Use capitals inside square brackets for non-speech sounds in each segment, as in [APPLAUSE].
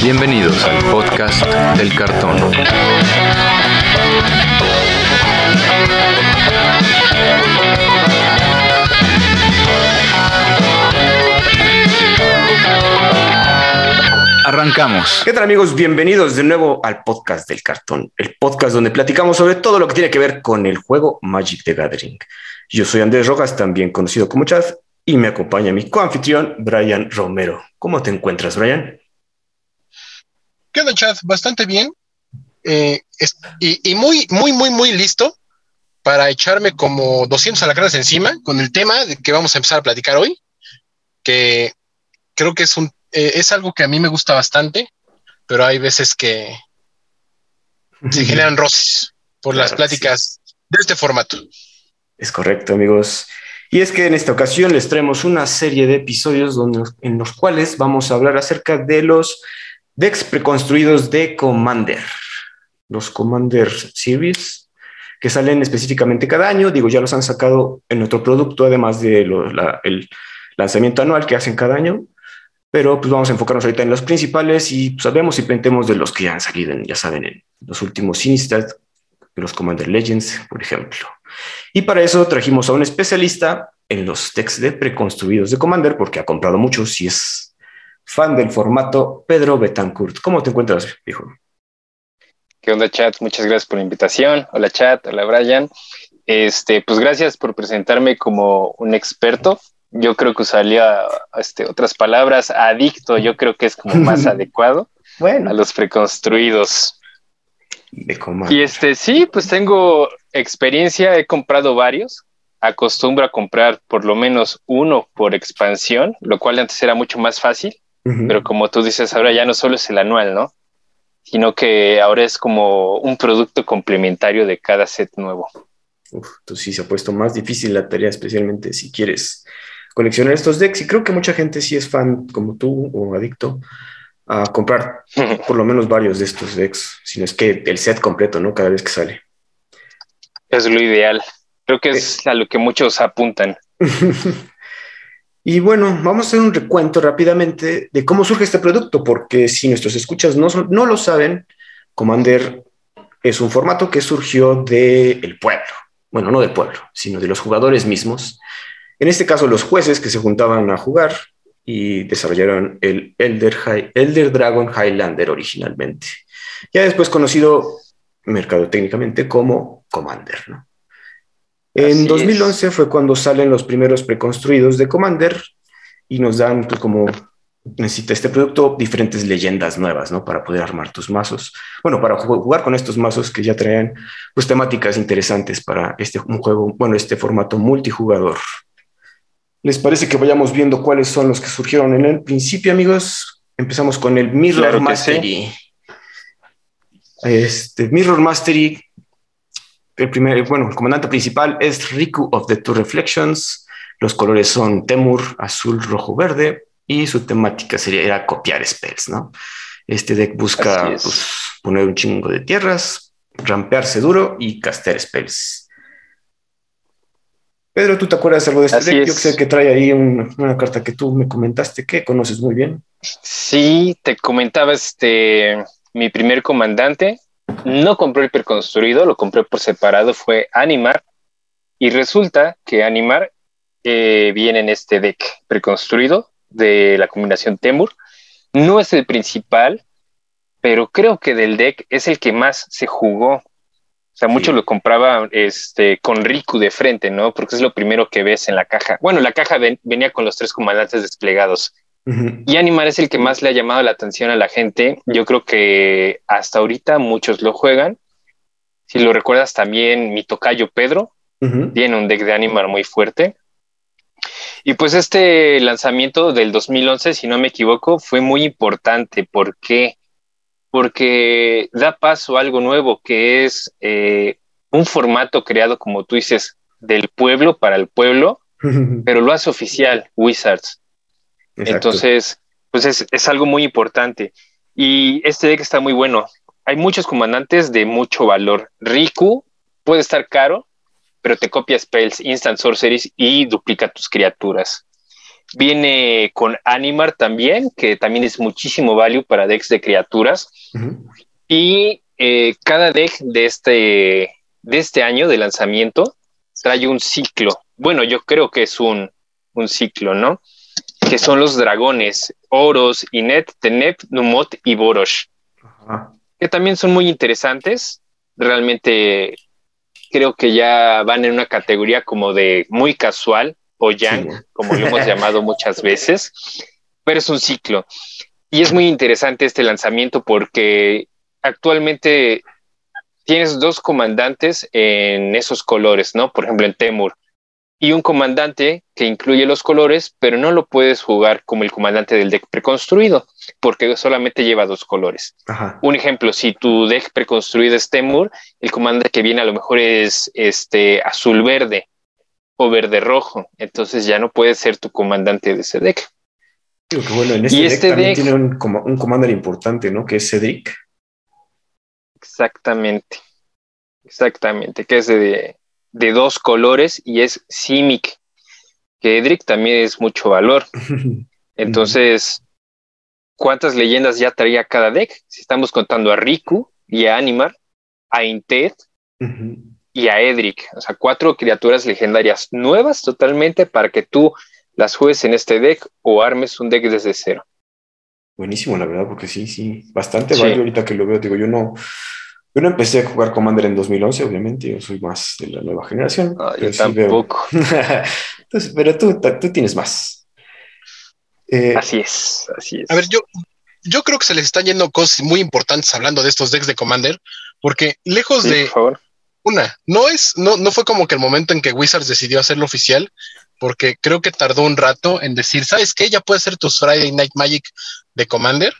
Bienvenidos al podcast del cartón. Arrancamos. ¿Qué tal amigos? Bienvenidos de nuevo al podcast del cartón, el podcast donde platicamos sobre todo lo que tiene que ver con el juego Magic the Gathering. Yo soy Andrés Rojas, también conocido como Chad, y me acompaña mi coanfitrión Brian Romero. ¿Cómo te encuentras, Brian? ¿Qué onda, Chad? Bastante bien. Eh, y, muy, muy, muy, muy listo para echarme como 200 alacranes encima con el tema de que vamos a empezar a platicar hoy, que creo que es, un, eh, es algo que a mí me gusta bastante, pero hay veces que se generan roces por las pláticas de este formato. Es correcto, amigos. Y es que en esta ocasión les traemos una serie de episodios donde, en los cuales vamos a hablar acerca de los decks preconstruidos de Commander, los Commander Series, que salen específicamente cada año. Digo, ya los han sacado en otro producto, además del el lanzamiento anual que hacen cada año. Pero pues vamos a enfocarnos ahorita en los principales y sabemos pues, y pentemos de los que ya han salido, ya saben, en los últimos Sinistad, los Commander Legends, por ejemplo. Y para eso trajimos a un especialista en los decks de preconstruidos de Commander, porque ha comprado muchos y es fan del formato, Pedro Betancourt. ¿Cómo te encuentras, hijo? ¿Qué onda, chat? Muchas gracias por la invitación. Hola, chat. Hola, Brian. Este, pues gracias por presentarme como un experto. Yo creo que usaría este, otras palabras. Adicto, yo creo que es como más [LAUGHS] adecuado bueno. a los preconstruidos. De y este, sí, pues tengo experiencia, he comprado varios acostumbro a comprar por lo menos uno por expansión, lo cual antes era mucho más fácil. Pero como tú dices, ahora ya no solo es el anual, ¿no? Sino que ahora es como un producto complementario de cada set nuevo. Uf, entonces sí se ha puesto más difícil la tarea, especialmente si quieres coleccionar estos decks. Y creo que mucha gente sí es fan, como tú, o adicto, a comprar [LAUGHS] por lo menos varios de estos decks, si no es que el set completo, ¿no? Cada vez que sale. Es lo ideal. Creo que es a lo que muchos apuntan. [LAUGHS] Y bueno, vamos a hacer un recuento rápidamente de cómo surge este producto, porque si nuestros escuchas no, no lo saben, Commander es un formato que surgió del pueblo. Bueno, no del pueblo, sino de los jugadores mismos. En este caso, los jueces que se juntaban a jugar y desarrollaron el Elder, Elder Dragon Highlander originalmente. Ya después conocido mercado técnicamente como Commander. ¿no? En 2011 fue cuando salen los primeros preconstruidos de Commander y nos dan, pues, como necesita este producto, diferentes leyendas nuevas, ¿no? Para poder armar tus mazos. Bueno, para jugar con estos mazos que ya traen, pues, temáticas interesantes para este un juego, bueno, este formato multijugador. ¿Les parece que vayamos viendo cuáles son los que surgieron en el principio, amigos? Empezamos con el Mirror Mastery. Este Mirror Mastery el primer, bueno, el comandante principal es Riku of the Two Reflections. Los colores son Temur, azul, rojo, verde. Y su temática sería era copiar spells, ¿no? Este deck busca pues, poner un chingo de tierras, rampearse duro y castear spells. Pedro, ¿tú te acuerdas algo de este deck? Yo sé que trae ahí una carta que tú me comentaste que conoces muy bien. Sí, te comentaba este mi primer comandante, no compré el preconstruido, lo compré por separado, fue Animar. Y resulta que Animar eh, viene en este deck preconstruido de la combinación Temur. No es el principal, pero creo que del deck es el que más se jugó. O sea, muchos lo compraban este, con Riku de frente, ¿no? Porque es lo primero que ves en la caja. Bueno, la caja venía con los tres comandantes desplegados. Y Animar es el que más le ha llamado la atención a la gente. Yo creo que hasta ahorita muchos lo juegan. Si lo recuerdas también, mi tocayo Pedro tiene un deck de Animar muy fuerte. Y pues este lanzamiento del 2011, si no me equivoco, fue muy importante. ¿Por qué? Porque da paso a algo nuevo, que es eh, un formato creado, como tú dices, del pueblo para el pueblo, [LAUGHS] pero lo hace oficial Wizards. Entonces, pues es, algo muy importante. Y este deck está muy bueno. Hay muchos comandantes de mucho valor. Riku puede estar caro, pero te copia spells, instant sorceries y duplica tus criaturas. Viene con Animar también, que también es muchísimo value para decks de criaturas. Y eh, cada deck de este, de este año de lanzamiento trae un ciclo. Bueno, yo creo que es un, un ciclo, ¿no? Que son los dragones, Oros, Inet, Tenep, Numot y Borosh. Que también son muy interesantes. Realmente creo que ya van en una categoría como de muy casual o yang, como lo hemos [LAUGHS] llamado muchas veces, pero es un ciclo. Y es muy interesante este lanzamiento porque actualmente tienes dos comandantes en esos colores, ¿no? Por ejemplo, en Temur. Y un comandante que incluye los colores, pero no lo puedes jugar como el comandante del deck preconstruido, porque solamente lleva dos colores. Un ejemplo, si tu deck preconstruido es Temur, el comandante que viene a lo mejor es este azul-verde o verde-rojo, entonces ya no puede ser tu comandante de ese deck. bueno, en este, y deck este también tiene un, un commander importante, ¿no? Que es Cedric. Exactamente. Exactamente, que es de, dos colores y es Simic, que Edric también es mucho valor. [LAUGHS] Entonces, ¿cuántas leyendas ya traía cada deck? Si estamos contando a Riku y a Animar, a Intet y a Edric, o sea, cuatro criaturas legendarias nuevas totalmente para que tú las juegues en este deck o armes un deck desde cero. Buenísimo, la verdad, porque sí, sí, bastante sí. ahorita que lo veo. Digo, yo no, yo no empecé a jugar Commander en 2011, obviamente, yo soy más de la nueva generación. Ah, yo tampoco. [LAUGHS] pero tú, tú tienes más. Eh, así es, así es. A ver, yo, yo creo que se les están yendo cosas muy importantes hablando de estos decks de Commander, porque lejos de una, no es, no, no fue como que el momento en que Wizards decidió hacerlo oficial, porque creo que tardó un rato en decir, ¿sabes qué? Ya puede ser tu Friday Night Magic de Commander.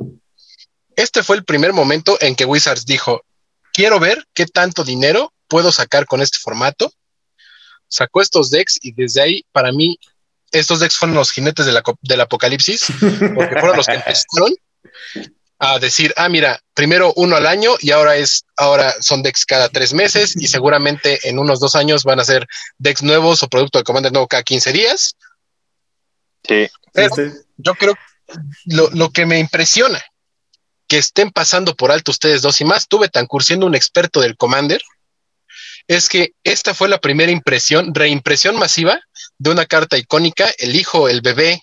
Este fue el primer momento en que Wizards dijo, quiero ver qué tanto dinero puedo sacar con este formato. Sacó estos decks y desde ahí, para mí, estos decks fueron los jinetes del apocalipsis, porque fueron los que [LAUGHS] empezaron a decir, ah, mira, primero uno al año y ahora es, ahora son decks cada tres meses y seguramente en unos dos años van a ser decks nuevos o producto de Commander nuevo cada 15 días. Sí. Pero yo creo lo, lo, que me impresiona que estén pasando por alto ustedes dos y más, tuve tan siendo un experto del Commander, es que esta fue la primera impresión, reimpresión masiva de una carta icónica, el hijo, el bebé,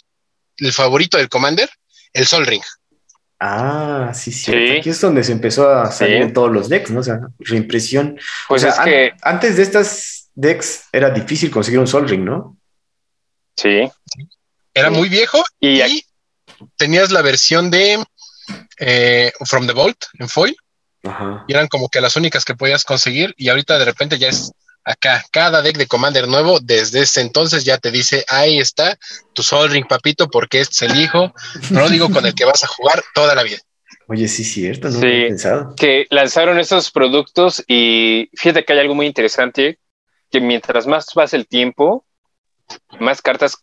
el favorito del Commander, el Sol Ring. Ah, sí, sí. Aquí es donde se empezó a salir en todos los decks, ¿no? O sea, reimpresión. Pues o sea, es que antes de estas decks era difícil conseguir un Sol Ring, ¿no? Sí. Era muy viejo y, tenías la versión de eh, From the Vault en foil. Ajá. Y eran como que las únicas que podías conseguir. Y ahorita de repente ya es acá, cada deck de Commander nuevo, desde ese entonces ya te dice, ahí está tu Sol Ring, papito, porque este es el hijo digo con el que vas a jugar toda la vida. Oye, sí, cierto, no sí, he pensado. Que lanzaron estos productos y fíjate que hay algo muy interesante, que mientras más pasa el tiempo, más cartas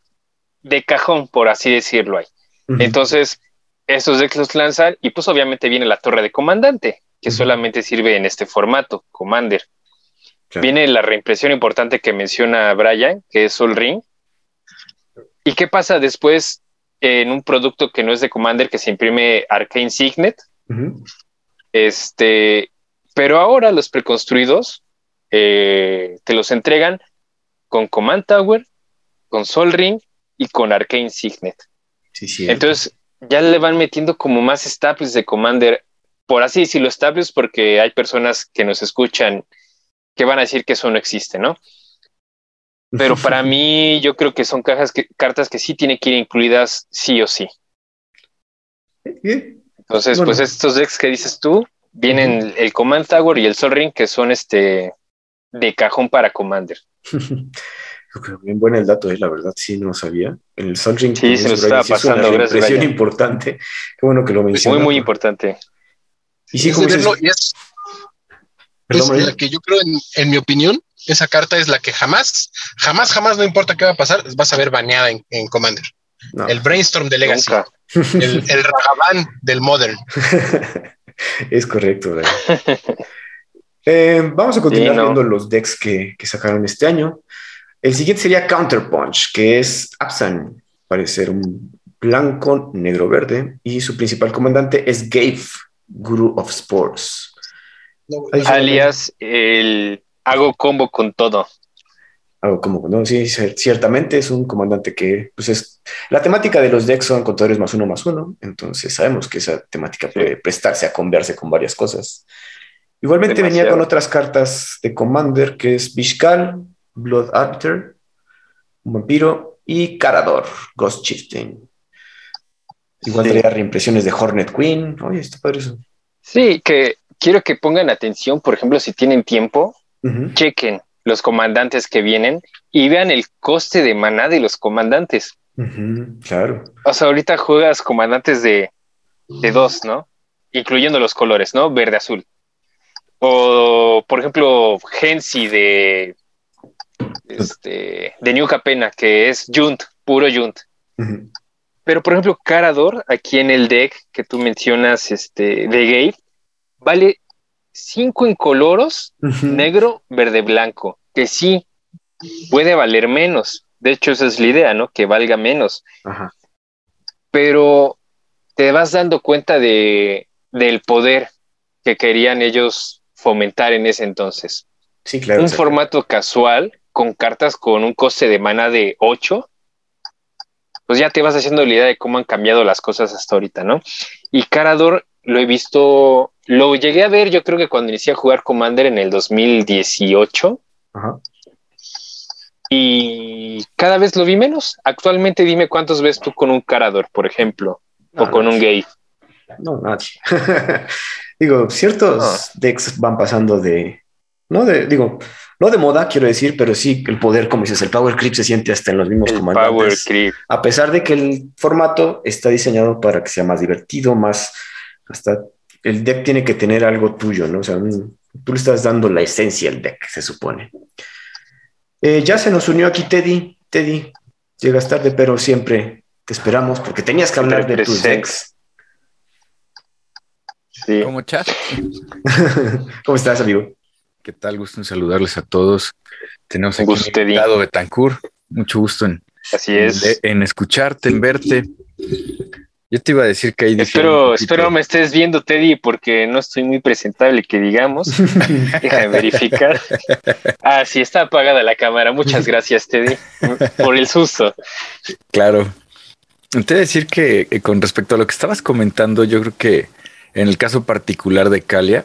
de cajón, por así decirlo, hay. Uh -huh. Entonces, estos decks los lanzan y pues obviamente viene la torre de comandante, que uh -huh. solamente sirve en este formato, Commander. Viene la reimpresión importante que menciona Brian, que es Sol Ring. ¿Y qué pasa después en un producto que no es de Commander, que se imprime Arcane Signet? Uh -huh. Este, pero ahora los preconstruidos eh, te los entregan con Command Tower, con Sol Ring y con Arcane Signet. Sí, sí. Entonces ya le van metiendo como más staples de Commander, por así decirlo, staples, porque hay personas que nos escuchan que van a decir que eso no existe, ¿no? Pero [LAUGHS] para mí, yo creo que son cajas que, cartas que sí tienen que ir incluidas sí o sí. Entonces, bueno. pues estos decks que dices tú, vienen el Command Tower y el Sol Ring, que son este de cajón para Commander. [LAUGHS] Bien bueno el dato, eh, la verdad, sí, no sabía. En el Sol Ring sí, se nos estaba pasando. Una impresión importante. Qué bueno que lo mencionas. Muy, muy importante. Y sí, como dices, es, Perdón, es la que yo creo, en, en, mi opinión, esa carta es la que jamás, jamás, jamás, no importa qué va a pasar, vas a ver baneada en, en Commander. No. El Brainstorm de Legacy. [LAUGHS] El, el Ragavan del Modern. [LAUGHS] es correcto, eh, vamos a continuar sí, no. viendo los decks que, que, sacaron este año. El siguiente sería Counterpunch, que es Absan. parece ser un blanco, negro, verde, y su principal comandante es Gabe, Guru of Sports. Alias el hago combo con todo. Hago como, no, sí, ciertamente es un comandante que, pues es, la temática de los decks son contadores más uno más uno, entonces sabemos que esa temática puede prestarse a conversar con varias cosas. Igualmente venía con otras cartas de Commander, que es Vishkal, Blood Actor, un vampiro, y Carador, Ghost Chieftain. Igual sí. reimpresiones de Hornet Queen. Oye, está padre eso. Sí, que quiero que pongan atención, por ejemplo, si tienen tiempo, chequen los comandantes que vienen y vean el coste de maná de los comandantes. claro. O sea, ahorita juegas comandantes de, de dos, ¿no? Incluyendo los colores, ¿no? Verde, azul. O, por ejemplo, Gensi de, este, de New Capena, que es Junt, puro Junt. Pero, por ejemplo, Carador, aquí en el deck que tú mencionas, este, de Gabe, vale 5 incoloros, negro, verde, blanco, que sí puede valer menos. De hecho, esa es la idea, ¿no? Que valga menos. Pero te vas dando cuenta de, del poder que querían ellos fomentar en ese entonces. Sí, claro. Un formato casual con cartas con un coste de mana de 8, pues ya te vas haciendo la idea de cómo han cambiado las cosas hasta ahorita, ¿no? Y Carador lo he visto, lo llegué a ver yo creo que cuando inicié a jugar Commander en el 2018. Ajá. Y cada vez lo vi menos. Actualmente dime cuántos ves tú con un Carador, por ejemplo, no, o con no, un gay. No, nadie. [LAUGHS] digo, ciertos no. decks van pasando de, no de, digo, no de moda, quiero decir, pero sí el poder, como dices, el power creep se siente hasta en los mismos el comandantes. Power creep. A pesar de que el formato está diseñado para que sea más divertido, más hasta el deck tiene que tener algo tuyo, ¿no? O sea, tú le estás dando la esencia al deck, se supone. Eh, ya se nos unió aquí Teddy. Teddy, llegas tarde, pero siempre te esperamos porque tenías que hablar de tus decks. Sí. ¿Cómo chat? [LAUGHS] ¿Cómo estás, amigo? ¿Qué tal? Gusto en saludarles a todos. Tenemos aquí un invitado Betancourt. Mucho gusto en, Así es. En, en, escucharte, en verte. Yo te iba a decir que ahí Espero, espero me estés viendo, Teddy, porque no estoy muy presentable, que digamos. [LAUGHS] Déjame verificar. Ah, sí, está apagada la cámara. Muchas gracias, Teddy, por el susto. Claro. Te voy a decir que eh, con respecto a lo que estabas comentando, yo creo que en el caso particular de Calia,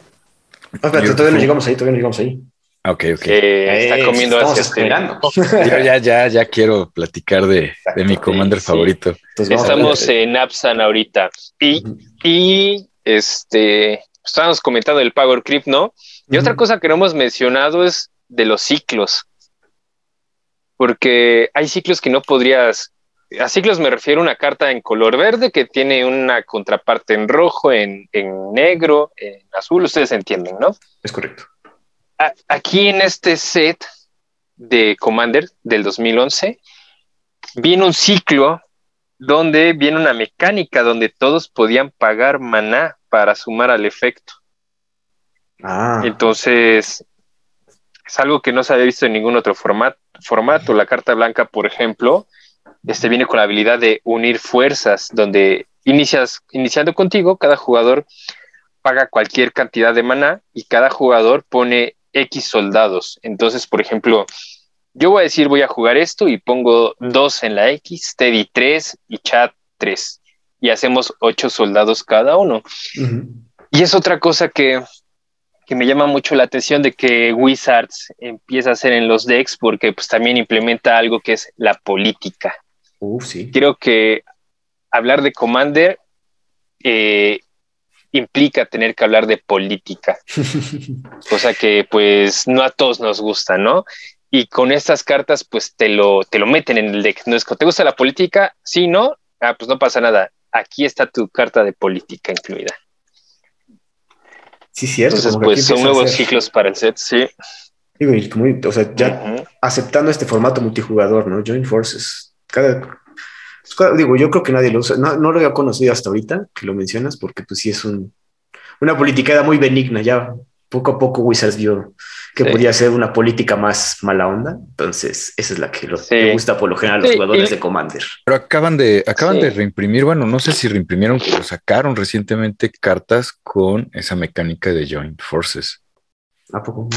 no, espérate, todavía no llegamos ahí, todavía no llegamos ahí. Ok, ok. Eh, está comiendo Estamos esperando. [LAUGHS] Yo ya, ya, ya quiero platicar de, de mi commander sí. favorito. Entonces, Estamos en Apsan ahorita. Y, y este, estábamos comentando el Power Creep, ¿no? Y otra cosa que no hemos mencionado es de los ciclos. Porque hay ciclos que no podrías. A ciclos me refiero a una carta en color verde que tiene una contraparte en rojo, en, en negro, en azul. Ustedes entienden, ¿no? Es correcto. A- aquí en este set de Commander del 2011 viene un ciclo donde viene una mecánica donde todos podían pagar maná para sumar al efecto. Ah, Entonces, es algo que no se había visto en ningún otro formato. formato. La carta blanca, por ejemplo, este viene con la habilidad de unir fuerzas, donde inicias, iniciando contigo, cada jugador paga cualquier cantidad de maná y cada jugador pone X soldados. Entonces, por ejemplo, yo voy a decir voy a jugar esto y pongo dos en la X, Teddy 3 y Chat 3. Y hacemos ocho soldados cada uno. Y es otra cosa que, que me llama mucho la atención de que Wizards empieza a hacer en los decks porque pues también implementa algo que es la política. Uf, sí. Creo que hablar de Commander eh, implica tener que hablar de política, [LAUGHS] cosa que pues no a todos nos gusta, ¿no? Y con estas cartas pues te lo, te lo meten en el deck. No es que te gusta la política, sí, no, ah, pues no pasa nada. Aquí está tu carta de política incluida. Sí, cierto. Entonces, pues son nuevos ciclos para el set, sí. Y como- o sea, ya aceptando este formato multijugador, ¿no? Join Forces. Cada, pues, cada- digo, yo creo que nadie lo usa. No, no lo había conocido hasta ahorita que lo mencionas, porque pues sí es un, una politicada muy benigna. Ya poco a poco Wizards vio que Sí. podía ser una política más mala onda. Entonces, esa es la que lo, Sí. le gusta por lo general a los Sí, jugadores de Commander. Pero acaban de, acaban Sí. de reimprimir, bueno, no sé si reimprimieron, pero sacaron recientemente cartas con esa mecánica de Joint Forces. ¿A poco?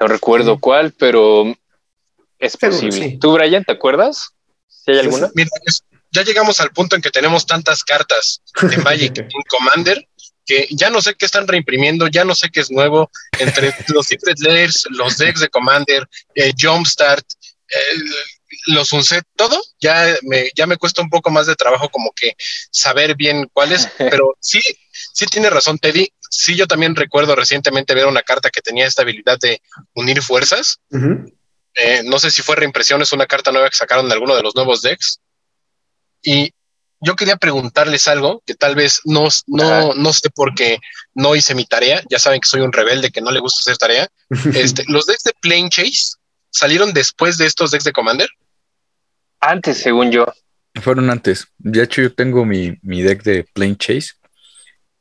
No recuerdo cuál, pero es posible. sí. ¿Tú, Brian, te acuerdas? ¿Si hay Sí, alguna? Mira, ya llegamos al punto en que tenemos tantas cartas de [LAUGHS] Magic en Commander que ya no sé qué están reimprimiendo, ya no sé qué es nuevo. Entre [LAUGHS] los Secret Layers, los decks de Commander, eh, Jumpstart, eh, los Unset, todo, ya me, ya me cuesta un poco más de trabajo como que saber bien cuál es, [LAUGHS] pero sí, sí tiene razón Teddy, sí yo también recuerdo recientemente ver una carta que tenía esta habilidad de unir fuerzas, eh, no sé si fue reimpresión, es una carta nueva que sacaron de alguno de los nuevos decks. Y yo quería preguntarles algo que tal vez no, no, no sé por qué no hice mi tarea. Ya saben que soy un rebelde que no le gusta hacer tarea. [LAUGHS] Este, los decks de Plane Chase salieron después de estos decks de Commander. Antes, según yo. Fueron antes. De hecho, yo tengo mi, mi deck de Plane Chase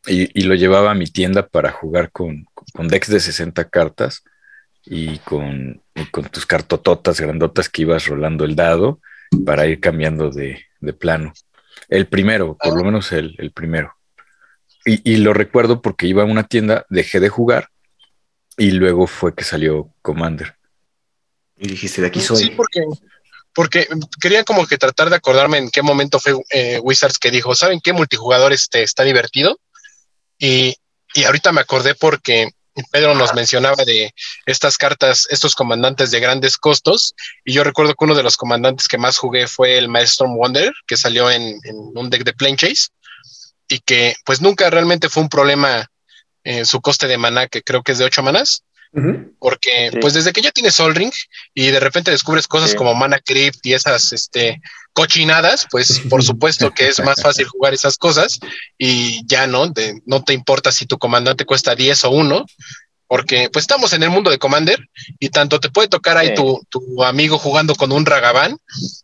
y, y lo llevaba a mi tienda para jugar con, con decks de 60 cartas y con, y con tus cartototas grandotas que ibas rolando el dado para ir cambiando de, de plano. El primero, por lo menos el, el primero. Y, y lo recuerdo porque iba a una tienda, dejé de jugar y luego fue que salió Commander. Y dijiste, de aquí soy. Sí, porque, porque quería como que tratar de acordarme en qué momento fue eh, Wizards que dijo, ¿saben qué multijugador este, está divertido? Y, y ahorita me acordé porque Pedro nos mencionaba de estas cartas, estos comandantes de grandes costos, y yo recuerdo que uno de los comandantes que más jugué fue el Maelstrom Wonder, que salió en, en un deck de Plane Chase, y que pues nunca realmente fue un problema eh, su coste de maná, que creo que es de 8 porque Sí. pues desde que ya tienes Sol Ring y de repente descubres cosas Sí. como Mana Crypt y esas este, cochinadas, pues por [LAUGHS] supuesto que es más fácil jugar esas cosas y ya no, de, no te importa si tu comandante cuesta 10 o 1, porque pues estamos en el mundo de Commander y tanto te puede tocar ahí Sí. tu, tu amigo jugando con un Ragavan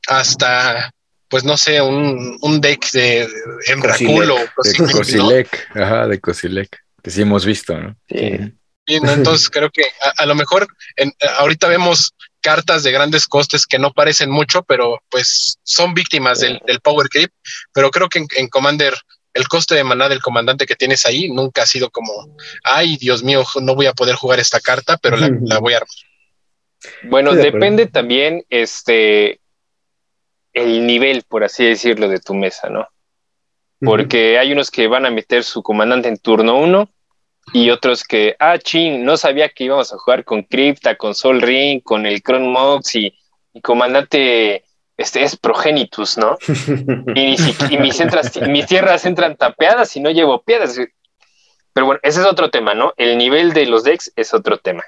hasta pues no sé, un, un deck de Emrakul o De Cosilic, ¿no? Cosilec, ajá, de Cosilec, que sí hemos visto, ¿no? Sí. Sí, ¿no? [LAUGHS] Entonces creo que a, a lo mejor en- ahorita vemos cartas de grandes costes que no parecen mucho, pero pues son víctimas del, del power creep. Pero creo que en, en Commander el coste de maná del comandante que tienes ahí nunca ha sido como, ay, Dios mío, no voy a poder jugar esta carta, pero la, la voy a armar. Bueno, acuerdo. depende también este el nivel, por así decirlo, de tu mesa, ¿no? Porque hay unos que van a meter su comandante en turno uno y otros que, ah, ching, no sabía que íbamos a jugar con Crypta, con Sol Ring, con el Cron Mox y, y comandante este es Progenitus, ¿no? [LAUGHS] Y, y mis, entras- mis tierras entran tapeadas y no llevo piedras. Pero bueno, ese es otro tema, ¿no? El nivel de los decks es otro tema.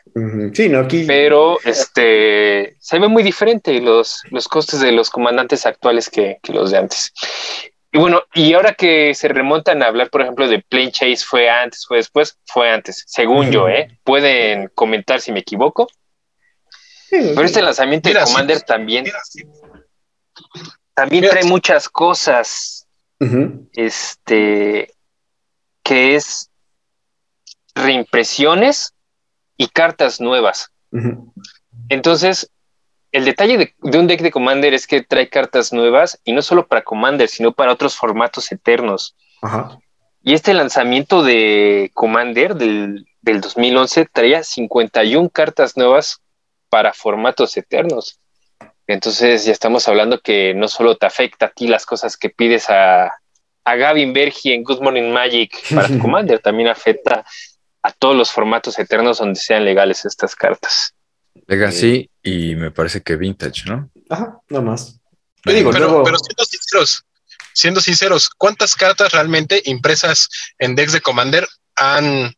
Sí, no, aquí. Pero este se ve muy diferente los, los costes de los comandantes actuales que, que los de antes. Y bueno, y ahora que se remontan a hablar, por ejemplo, de Plane Chase, ¿fue antes, fue después? Fue antes, según yo, ¿eh? Pueden comentar si me equivoco. Sí, Pero este lanzamiento Mira, de sí. Commander también, también Mira, trae muchas cosas, este, que es reimpresiones y cartas nuevas. Entonces, el detalle de, de un deck de Commander es que trae cartas nuevas y no solo para Commander, sino para otros formatos eternos. Ajá. Y este lanzamiento de Commander del, del 2011 traía 51 cartas nuevas para formatos eternos. Entonces ya estamos hablando que no solo te afecta a ti las cosas que pides a, a Gavin Bergi en Good Morning Magic para tu [LAUGHS] Commander, también afecta a todos los formatos eternos donde sean legales estas cartas. Legacy y me parece que Vintage, ¿no? Ajá, nada más. Yo digo, Pero, luego. pero siendo sinceros, siendo sinceros, ¿cuántas cartas realmente impresas en decks de Commander han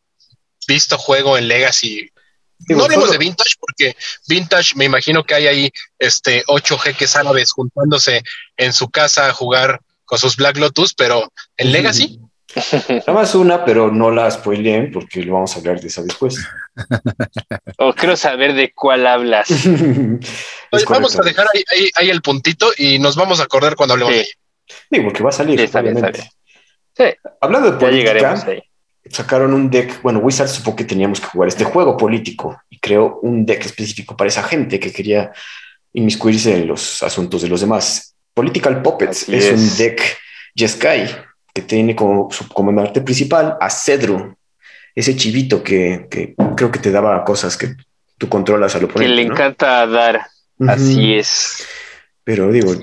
visto juego en Legacy? Digo, no hablemos solo- de Vintage porque Vintage me imagino que hay ahí este ocho jeques árabes juntándose en su casa a jugar con sus Black Lotus, pero en Legacy, Nada más una, pero no la spoileen porque lo vamos a hablar de esa después. [LAUGHS] O quiero saber de cuál hablas. [LAUGHS] Oye, vamos a dejar ahí, ahí- ahí el puntito y nos vamos a acordar cuando hablemos Sí. de ella. Sí, porque va a salir. Sí, Hablando de ya llegaremos política, ahí. sacaron un deck, bueno, Wizards supo que teníamos que jugar este juego político y creó un deck específico para esa gente que quería inmiscuirse en los asuntos de los demás. Political Puppets es. un deck Jeskai que tiene como su comandante principal a Cedru, ese chivito que, que creo que te daba cosas que tú controlas al Que oponente. le ¿no? encanta dar. Así es. Pero digo,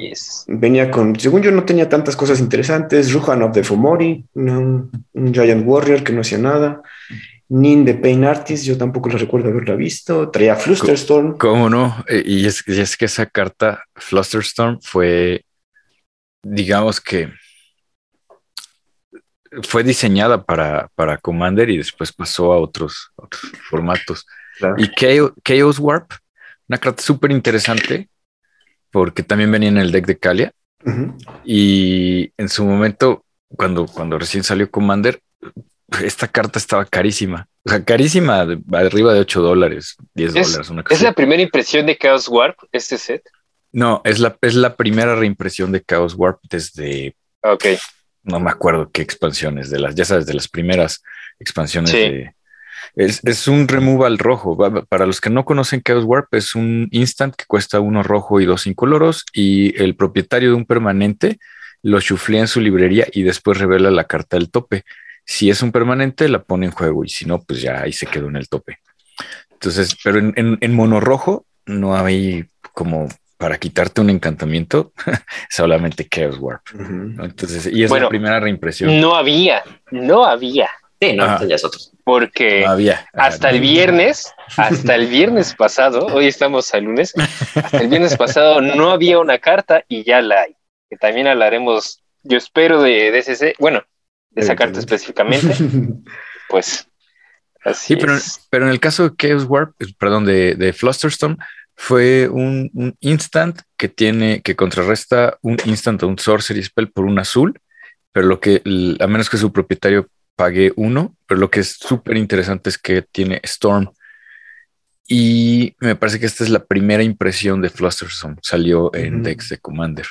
venía con, según yo no tenía tantas cosas interesantes, Ruhan of the Fomori, un, un Giant Warrior que no hacía nada, Nin de Pain Artist, yo tampoco lo recuerdo haberla visto, traía Flusterstorm, ¿Cómo no? Eh, Y es, y es que esa carta, Flusterstorm, fue, digamos que fue diseñada para, para Commander y después pasó a otros, otros formatos. Claro. Y Chaos, Chaos Warp, una carta súper interesante porque también venía en el deck de Kalia y en su momento, cuando, cuando recién salió Commander, esta carta estaba carísima. O sea, carísima, de- arriba de 8 dólares, 10 Es- dólares, una ¿Es la primera impresión de Chaos Warp, este set? No, es la, es la primera reimpresión de Chaos Warp desde, Ok. No me acuerdo qué expansiones, de las, ya sabes, de las primeras expansiones Sí. de... Es, es un removal rojo. Para los que no conocen Chaos Warp, es un instant que cuesta uno rojo y dos incoloros y el propietario de un permanente lo chuflea en su librería y después revela la carta del tope. Si es un permanente, la pone en juego y si no, pues ya ahí se quedó en el tope. Entonces, pero en, en, en mono rojo no hay como para quitarte un encantamiento, [LAUGHS] solamente Chaos Warp. ¿no? Entonces, y es Bueno, la primera reimpresión. No había, no había, Sí, no, ya es otro. porque No había. hasta el viernes, hasta el viernes [LAUGHS] pasado, hoy estamos al lunes, hasta el viernes pasado no había una carta y ya la hay. Que también hablaremos, yo espero, de, de ese, bueno, de esa carta específicamente, [LAUGHS] pues así Sí, pero, es. pero en el caso de Chaos Warp, perdón, de, de Flusterstorm, fue un, un instant que tiene, que contrarresta un instant o un sorcery spell por un azul, pero lo que, a menos que su propietario pague uno, pero lo que es súper interesante es que tiene Storm. Y me parece que esta es la primera impresión de Flusterstorm, salió en. Dex de Commander.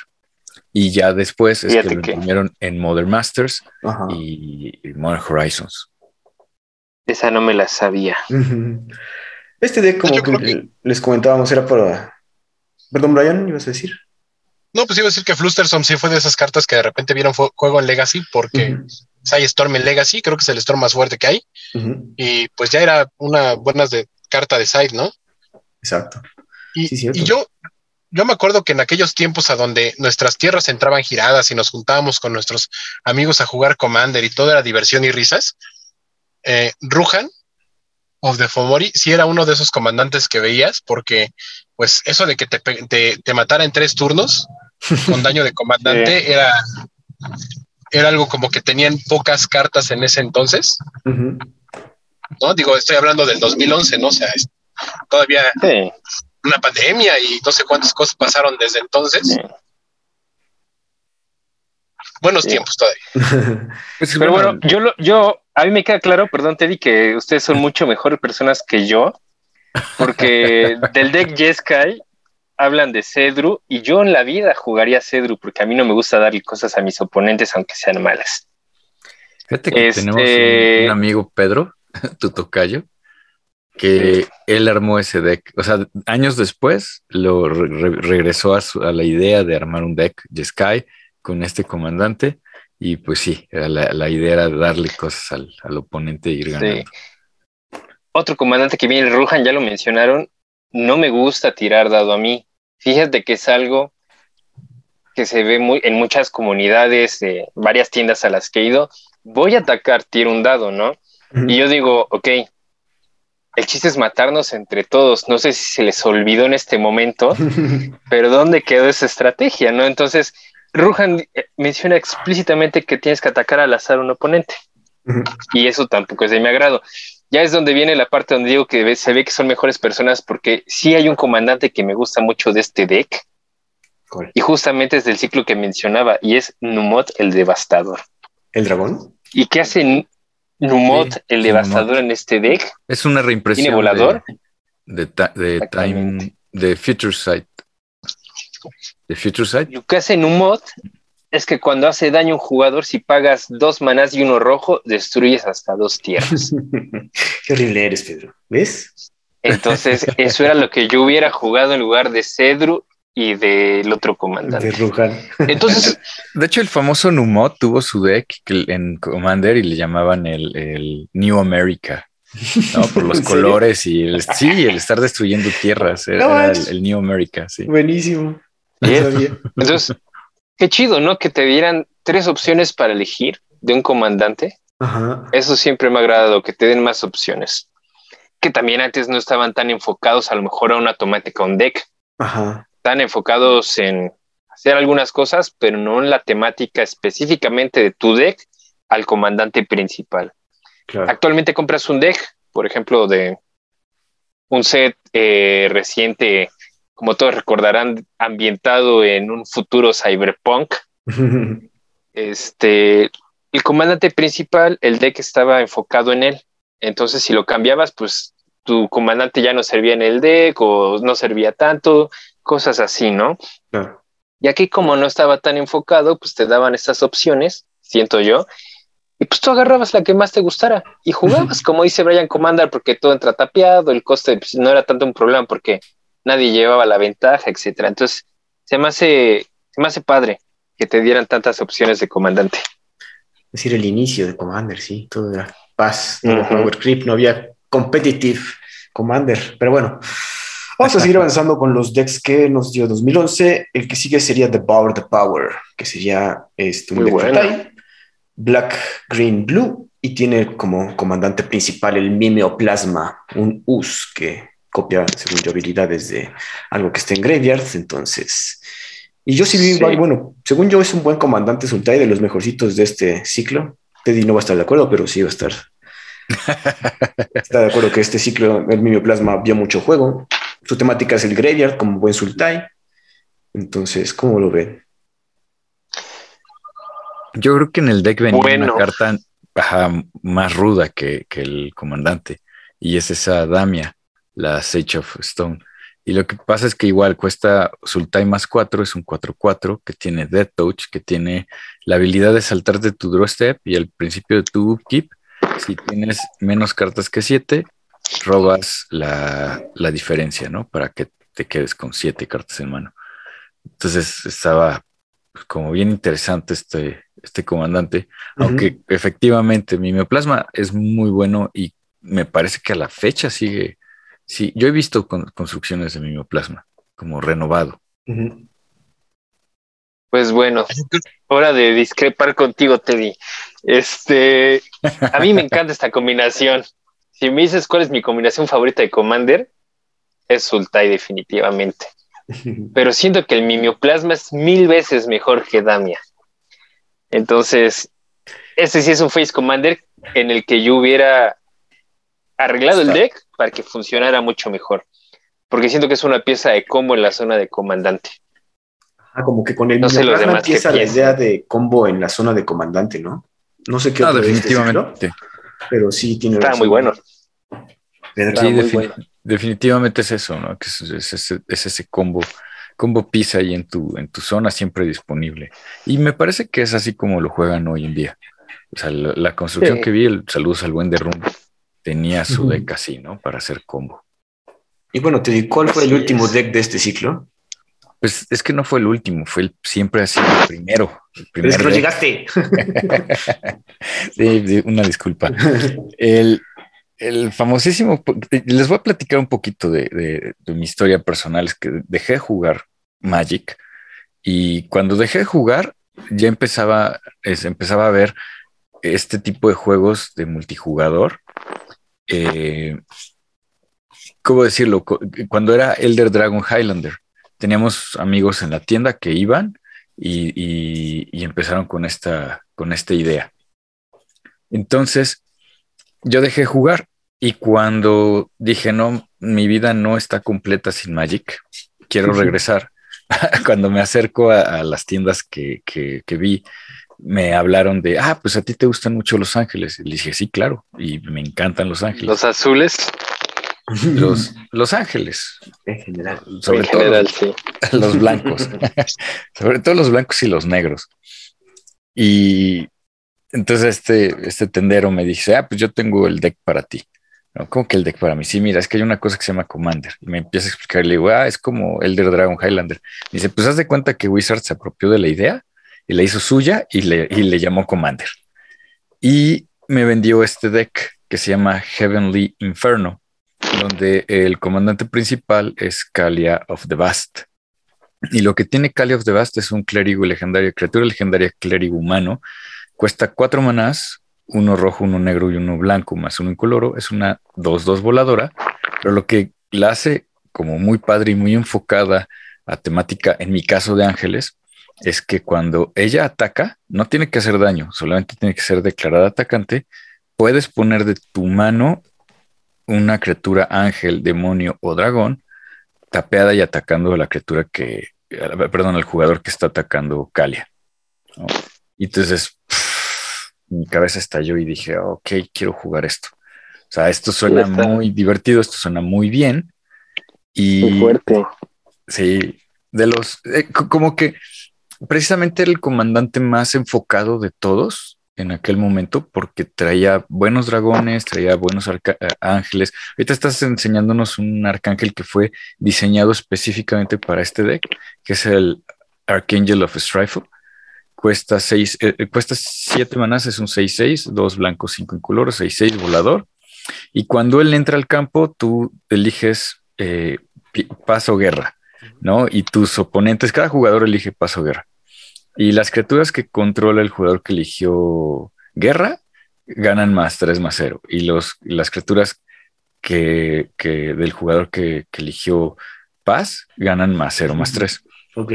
Y ya después es que lo que- imprimieron en Modern Masters Ajá. y Modern Horizons. Esa no me la sabía. Este deck, como que creo les comentábamos, era para... Perdón, Brian, ¿ibas a decir? No, pues iba a decir que Flusterstorm sí fue de esas cartas que de repente vieron juego en Legacy porque Ujú. hay Storm en Legacy, creo que es el Storm más fuerte que hay. Y pues ya era una buena de, carta de side, ¿no? Exacto. Y, Sí, cierto. y yo, yo me acuerdo que en aquellos tiempos a donde nuestras tierras entraban giradas y nos juntábamos con nuestros amigos a jugar Commander y todo era diversión y risas, eh, Ruhan of the Fomori sí era uno de esos comandantes que veías porque pues eso de que te, te, te matara en tres turnos con [LAUGHS] daño de comandante era, era algo como que tenían pocas cartas en ese entonces. ¿no? Digo, estoy hablando del 2011, ¿no? O sea, es todavía Sí, una pandemia y no sé cuántas cosas pasaron desde entonces. sí. Buenos Sí. tiempos todavía. [LAUGHS] Pues, Pero bueno, yo, lo, yo, a mí me queda claro, perdón, Teddy, que ustedes son mucho mejores personas que yo, porque [LAUGHS] del deck Jeskai hablan de Cedru y yo en la vida jugaría Cedru porque a mí no me gusta darle cosas a mis oponentes aunque sean malas. Fíjate que Este- tenemos un, un amigo, Pedro, [LAUGHS] tu tocayo, que él armó ese deck. O sea, años después lo re- re- regresó a, su- a la idea de armar un deck Jeskai con este comandante. Y pues sí, era la, la idea era darle cosas al, al oponente e ir ganando. Otro comandante que viene, Ruhan, ya lo mencionaron, no me gusta tirar dado a mí. Fíjate que es algo que se ve muy en muchas comunidades, de varias tiendas a las que he ido. Voy a atacar, tiro un dado, ¿no? Y yo digo, ok, el chiste es matarnos entre todos. No sé si se les olvidó en este momento, [LAUGHS] pero ¿dónde quedó esa estrategia, no? Entonces, Ruhan eh, menciona explícitamente que tienes que atacar al azar a un oponente. Y eso tampoco es de mi agrado. Ya es donde viene la parte donde digo que se ve que son mejores personas porque sí hay un comandante que me gusta mucho de este deck y justamente es del ciclo que mencionaba y es Numot el Devastador. ¿El dragón? ¿Y qué hace Numot Sí, el Devastador Numot. en este deck? Es una reimpresión. ¿Tiene volador? De, de, de. Time, de Future Sight. De Future Sight. Lo que hace Numot es que cuando hace daño un jugador, si pagas dos manás y uno rojo, destruyes hasta dos tierras. [LAUGHS] Qué horrible eres, Pedro. ¿Ves? Entonces, eso era lo que yo hubiera jugado en lugar de Cedru y del otro comandante. De Rujan. Entonces, [LAUGHS] De hecho, el famoso Numot tuvo su deck en Commander y le llamaban el, el New America. ¿no? [LAUGHS] Por los ¿En serio? colores y el, sí, el estar destruyendo tierras. Era, No era manches. el, el New America, sí. Buenísimo. Sabía. entonces, qué chido, ¿no? Que te dieran tres opciones para elegir de un comandante. Ajá. Eso siempre me ha agradado, que te den más opciones. Que también antes no estaban tan enfocados a lo mejor a una temática, a un deck. Ajá. Están enfocados en hacer algunas cosas, pero no en la temática específicamente de tu deck al comandante principal. Claro. Actualmente compras un deck, por ejemplo, de un set eh, reciente, como todos recordarán, ambientado en un futuro cyberpunk. [LAUGHS] Este, el comandante principal, el deck estaba enfocado en él. Entonces, si lo cambiabas, pues tu comandante ya no servía en el deck o no servía tanto, cosas así, ¿no? Claro. Y aquí, como no estaba tan enfocado, pues te daban estas opciones, siento yo, y pues tú agarrabas la que más te gustara y jugabas, [LAUGHS] como dice Brian Commander, porque todo entra tapeado, el coste pues, no era tanto un problema porque nadie llevaba la ventaja, etcétera. Entonces, se me hace, se me hace padre que te dieran tantas opciones de comandante. Es decir, el inicio de Commander, sí. Todo era paz, no power creep, no había competitive Commander. Pero bueno, vamos a seguir avanzando con los decks que nos dio 2011. El que sigue sería The Power, The Power, que sería este, un Muy deck bueno. Black, Green, Blue, y tiene como comandante principal el Mimeoplasma, un US que copia, según yo, habilidades de algo que está en Graveyard. Entonces, y yo sí Sí. igual, bueno, según yo es un buen comandante Sultai de los mejorcitos de este ciclo. Teddy no va a estar de acuerdo, pero sí va a estar. [LAUGHS] Está de acuerdo que este ciclo, el Mimeoplasma, vio mucho juego. Su temática es el Graveyard, como buen Sultai. Entonces, ¿cómo lo ven? Yo creo que en el deck venía Bueno. una carta ajá, más ruda que, que el comandante. Y es esa Damia, la Sage of Stone. Y lo que pasa es que igual cuesta Sultai más 4, es un 4-4 que tiene Death Touch, que tiene la habilidad de saltar de tu draw step y al principio de tu upkeep, si tienes menos cartas que 7, robas la, la diferencia, ¿no? Para que te quedes con 7 cartas en mano. Entonces estaba pues, como bien interesante este, este comandante, aunque efectivamente Mimeoplasma es muy bueno y me parece que a la fecha sigue. Sí, yo he visto con- construcciones de Mimeoplasma como renovado. Pues bueno, hora de discrepar contigo, Teddy. Este, a mí me [LAUGHS] encanta esta combinación. Si me dices cuál es mi combinación favorita de Commander, es Sultai definitivamente. [LAUGHS] Pero siento que el Mimeoplasma es mil veces mejor que Damia. Entonces, este sí es un Face Commander en el que yo hubiera arreglado el deck para que funcionara mucho mejor. Porque siento que es una pieza de combo en la zona de comandante. Ah, como que con el No sé los demás empieza la idea de combo en la zona de comandante, ¿no? No sé qué No, este ciclo, definitivamente. pero sí tiene Está razón. muy bueno. Está Sí, muy defin- bueno. definitivamente es eso, ¿no? Que es, es ese, es ese combo, combo pizza ahí en tu, en tu zona siempre disponible. Y me parece que es así como lo juegan hoy en día. O sea, la, la construcción Sí. que vi, el saludos al buen de Rum, tenía su deck así, ¿no? Para hacer combo. Y bueno, te digo, ¿cuál fue el último es. deck de este ciclo? Pues es que no fue el último, fue el siempre ha sido el primero. El Pero es primer que no llegaste. [LAUGHS] Sí, una disculpa. El, el famosísimo, les voy a platicar un poquito de, de- de mi historia personal, es que dejé de jugar Magic y cuando dejé de jugar ya empezaba, es- empezaba a ver este tipo de juegos de multijugador. Eh, ¿Cómo decirlo? Cu- Cuando era Elder Dragon Highlander, teníamos amigos en la tienda que iban y, y- y empezaron con esta, con esta idea. Entonces, yo dejé de jugar y cuando dije, no, mi vida no está completa sin Magic, quiero regresar. [LAUGHS] cuando me acerco a, a las tiendas que, que- que vi, me hablaron de, ah, pues a ti te gustan mucho Los Ángeles. Y le dije, sí, claro, y me encantan Los Ángeles. Los azules, Los, los Ángeles, en general. sobre en todo general, sí. [LAUGHS] los blancos, [LAUGHS] sobre todo los blancos y los negros. Y entonces este, este tendero me dice, ah, pues yo tengo el deck para ti. ¿no? ¿Cómo que el deck para mí? Sí, mira, es que hay una cosa que se llama Commander. Y me empieza a explicar, le digo, ah, es como Elder Dragon Highlander. Me dice, pues haz de cuenta que Wizard se apropió de la idea y la hizo suya y le, y le llamó Commander. Y me vendió este deck que se llama Heavenly Inferno, donde el comandante principal es Kalia of the Vast. Y lo que tiene Kalia of the Vast es un clérigo legendario, criatura legendaria clérigo humano. Cuesta cuatro manás, uno rojo, uno negro y uno blanco, más uno incoloro. Es una 2-2 voladora, pero lo que la hace como muy padre y muy enfocada a temática, en mi caso de ángeles, es que cuando ella ataca, no tiene que hacer daño, solamente tiene que ser declarada atacante. Puedes poner de tu mano una criatura ángel, demonio o dragón tapeada y atacando a la criatura que, perdón, al jugador que está atacando Kalia. Y entonces mi cabeza estalló y dije, ok, quiero jugar esto. O sea, esto suena muy divertido, esto suena muy bien. Y Muy fuerte. sí, de los, eh, co- como que precisamente era el comandante más enfocado de todos en aquel momento porque traía buenos dragones, traía buenos eh, ángeles. Ahorita estás enseñándonos un arcángel que fue diseñado específicamente para este deck, que es el Archangel of Strife. Cuesta seis, eh, eh, cuesta siete manas, es un 6-6, dos blancos, cinco incoloros, 6-6 volador. Y cuando él entra al campo, tú eliges eh, paz o guerra, ¿no? Y tus oponentes, cada jugador elige paz o guerra. Y las criaturas que controla el jugador que eligió guerra ganan más 3 más 0. Y los, las criaturas que, que del jugador que, que eligió paz ganan más 0 más 3. Ok.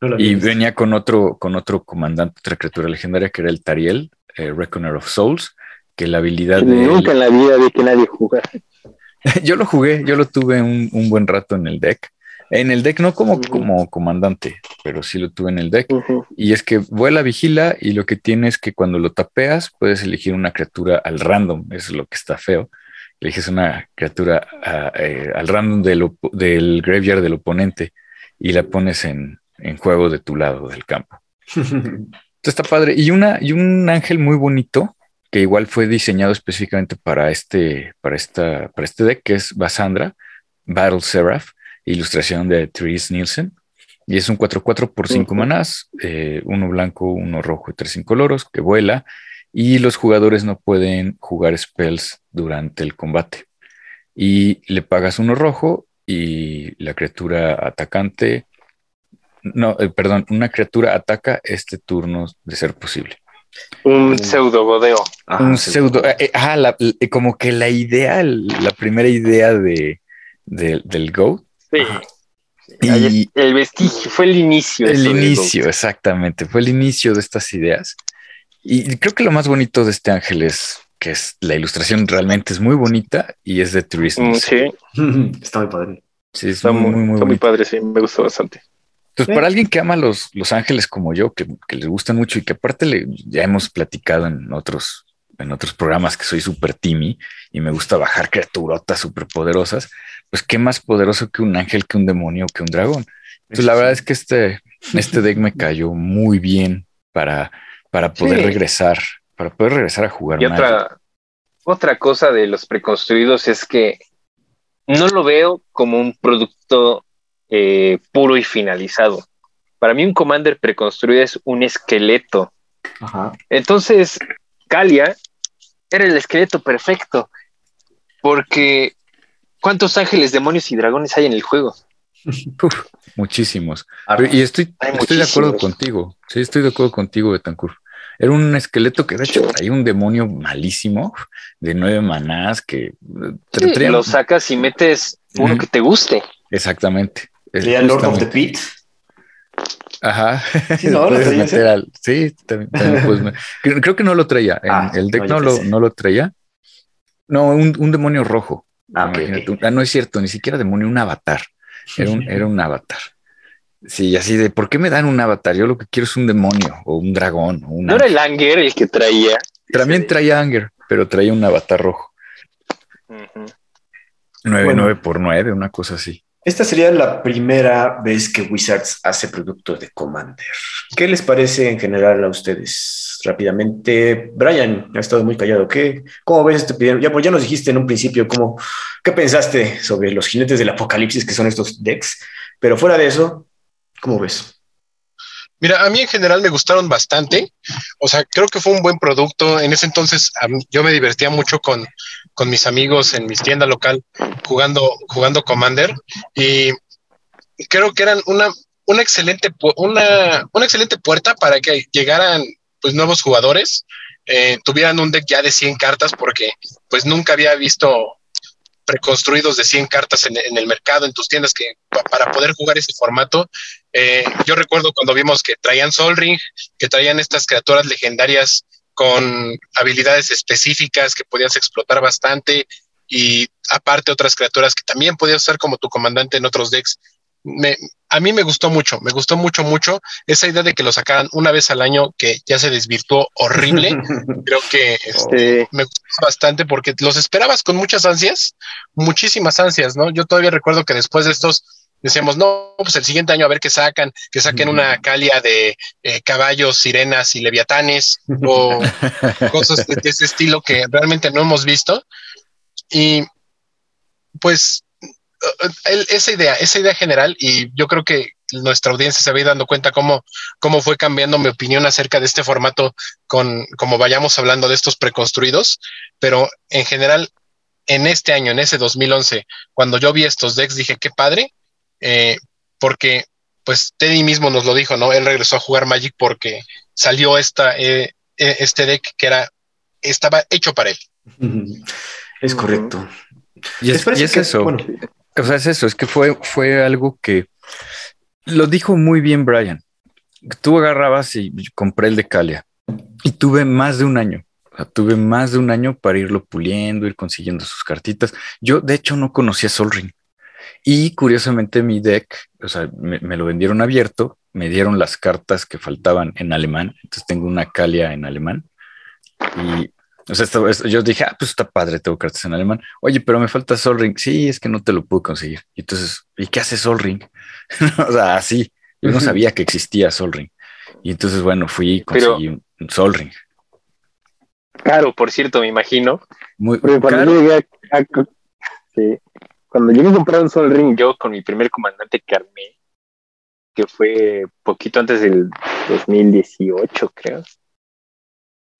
no lo había Y venía con otro, con otro comandante, otra criatura legendaria que era el Tariel, eh, Reckoner of Souls, que la habilidad de él- Nunca en la vida vi que nadie jugara. [LAUGHS] yo lo jugué, yo lo tuve un, un buen rato en el deck. En el deck no como, como comandante, pero sí lo tuve en el deck. Y es que vuela, vigila y lo que tiene es que cuando lo tapeas puedes elegir una criatura al random, eso es lo que está feo. Eliges una criatura ah, eh, al random del, del graveyard del oponente y la pones en, en juego de tu lado del campo. [LAUGHS] Entonces está padre. Y, una, y un ángel muy bonito que igual fue diseñado específicamente para este, para esta, para este deck, que es Basandra, Battle Seraph, ilustración de Therese Nielsen. Y es un 4-4 por 5 Ujú. manás, eh, uno blanco, uno rojo y tres incoloros, que vuela. Y los jugadores no pueden jugar spells durante el combate. Y le pagas uno rojo y la criatura atacante, no, eh, perdón, una criatura ataca este turno de ser posible. Un pseudo godeo. Ajá, un sí. pseudo, eh, ajá, la- eh, como que la idea, la primera idea de, de- del Go. Sí. Y El vestigio fue el inicio. el inicio, exactamente, fue el inicio de estas ideas. Y creo que lo más bonito de este ángel es que es, la ilustración realmente es muy bonita y es de Go. Mm. Sí, [LAUGHS] Está muy padre. Sí, es está muy, muy, está muy padre, sí, me gustó bastante. Entonces, para alguien que ama los, los ángeles como yo, que, que les gustan mucho y que aparte le, ya hemos platicado en otros, en otros programas que soy súper timmy y me gusta bajar criaturotas súper poderosas, pues qué más poderoso que un ángel, que un demonio, que un dragón. Entonces, la verdad es que este, este deck me cayó muy bien para, para poder Sí. regresar, para poder regresar a jugar Y Magic. otra, otra cosa de los preconstruidos es que no lo veo como un producto eh, puro y finalizado. Para mí un Commander preconstruido es un esqueleto. Ajá. Entonces, Kalia era el esqueleto perfecto. Porque ¿cuántos ángeles, demonios y dragones hay en el juego? [LAUGHS] Uf, muchísimos. Y estoy, Hay estoy de acuerdo contigo. Sí, estoy de acuerdo contigo, Betancourt. Era un esqueleto que de hecho traía un demonio malísimo de nueve manás que eh, Sí, lo sacas y metes uno que te guste. Exactamente. Lord of the Pit. Ajá. Sí, no, [LAUGHS] lo Puedes traía, meter ¿sí? al- sí, también, también [LAUGHS] creo, que no lo traía. En Ah, el deck no, lo, no lo traía. No, un, un demonio rojo. Ah, ok, Imagínate. ok. Ah, no es cierto, ni siquiera demonio, un avatar. Era un, era un avatar. Sí, así de, ¿por qué me dan un avatar? Yo lo que quiero es un demonio o un dragón. O un No era el Anger el que traía. También traía Anger, pero traía un avatar rojo. Ujú. 9, Bueno. 9 por 9, una cosa así. Esta sería la primera vez que Wizards hace producto de Commander. ¿Qué les parece en general a ustedes? Rápidamente, Brian ha estado muy callado. ¿Qué, ¿Cómo ves este video? Ya, pues ya nos dijiste en un principio cómo, qué pensaste sobre los jinetes del apocalipsis que son estos decks, pero fuera de eso, ¿cómo ves? Mira, a mí en general me gustaron bastante. O sea, creo que fue un buen producto. En ese entonces yo me divertía mucho con, con mis amigos en mis tiendas local jugando, jugando Commander y creo que eran una, una, excelente, una, una excelente puerta para que llegaran pues nuevos jugadores, eh, tuvieran un deck ya de 100 cartas porque pues nunca había visto preconstruidos de 100 cartas en, el mercado, en tus tiendas, que para poder jugar ese formato. Eh, yo recuerdo cuando vimos que traían Sol Ring, que traían estas criaturas legendarias con habilidades específicas que podías explotar bastante y aparte otras criaturas que también podías usar como tu comandante en otros decks. Me, a mí me gustó mucho, me gustó mucho, mucho esa idea de que lo sacaran una vez al año que ya se desvirtuó horrible. [LAUGHS] Creo que este, me gustó bastante porque los esperabas con muchas ansias, muchísimas ansias, ¿no? Yo todavía recuerdo que después de estos decíamos, no, pues el siguiente año a ver qué sacan, que saquen una calia de eh, caballos, sirenas y leviatanes [LAUGHS] o cosas de, ese estilo que realmente no hemos visto. Y pues eh, esa idea, esa idea general, y yo creo que nuestra audiencia se va a ir dando cuenta cómo, cómo fue cambiando mi opinión acerca de este formato con como vayamos hablando de estos preconstruidos, pero en general, en este año, en ese 2011, cuando yo vi estos decks, dije, qué padre, eh, porque pues Teddy mismo nos lo dijo, ¿no? Él regresó a jugar Magic porque salió esta, eh, eh, este deck que era, estaba hecho para él. Es correcto. Y es, eso. O sea, es eso, es que fue, fue algo que lo dijo muy bien Brian. Tú agarrabas y compré el de Calia y tuve más de un año. tuve más de un año para irlo puliendo, ir consiguiendo sus cartitas. Yo, de hecho, no conocía Sol Ring. Y curiosamente mi deck, o sea, me, lo vendieron abierto, me dieron las cartas que faltaban en alemán, entonces tengo una Calia en alemán. Y, o sea, yo dije, ah, pues está padre, tengo cartas en alemán. Oye, pero me falta Sol Ring. Sí, es que no te lo puedo conseguir. Y entonces, ¿y qué hace Sol Ring? [LAUGHS] o sea, así. Yo no sabía que existía Sol Ring. Y entonces, bueno, fui y conseguí un, Sol Ring. Claro, por cierto, me imagino. Muy caro. sí. Cuando yo me compré un Sol Ring, yo con mi primer comandante Carmé, que fue poquito antes del 2018, creo.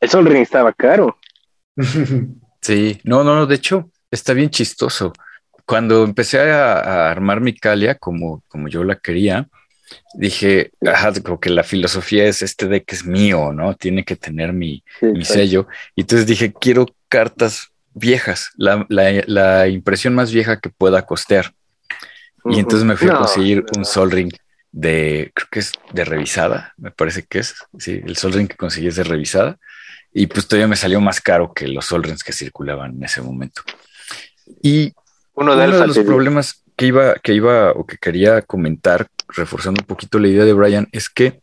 El Sol Ring estaba caro. [LAUGHS] Sí, no, no, de hecho, está bien chistoso. Cuando empecé a, armar mi Calia como, como yo la quería, dije, ajá, como que la filosofía es este deck es mío, ¿no? Tiene que tener mi, mi sello. Y entonces dije, quiero cartas viejas, la, impresión más vieja que pueda costear. Y entonces me fui a conseguir un Sol Ring de, creo que es de revisada, me parece que es, sí, el Sol Ring que conseguí es de revisada. Y pues todavía me salió más caro que los Sol Rings que circulaban en ese momento. Y uno de, los problemas que iba, que iba o que quería comentar, reforzando un poquito la idea de Brian, es que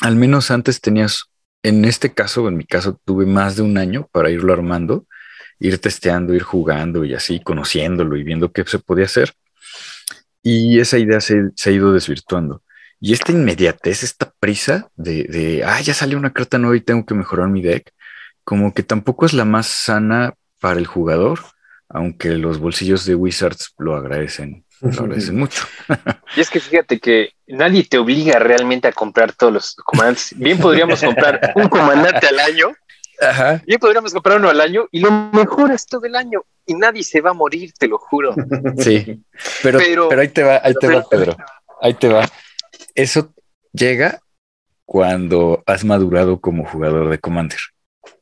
al menos antes tenías, en este caso, en mi caso, tuve más de un año para irlo armando ir testeando, ir jugando y así, conociéndolo y viendo qué se podía hacer. Y esa idea se, ha ido desvirtuando. Y esta inmediatez, esta prisa de, de, ah, ya salió una carta nueva y tengo que mejorar mi deck, como que tampoco es la más sana para el jugador, aunque los bolsillos de Wizards lo agradecen, lo agradecen mucho. [LAUGHS] y es que fíjate que nadie te obliga realmente a comprar todos los comandantes. Bien podríamos comprar un comandante al año Ajá. Y podríamos comprar uno al año y lo mejoras todo el año y nadie se va a morir, te lo juro. [LAUGHS] Sí, pero, pero, ahí te va, ahí te va, Pedro. Ahí te va. Eso llega cuando has madurado como jugador de Commander.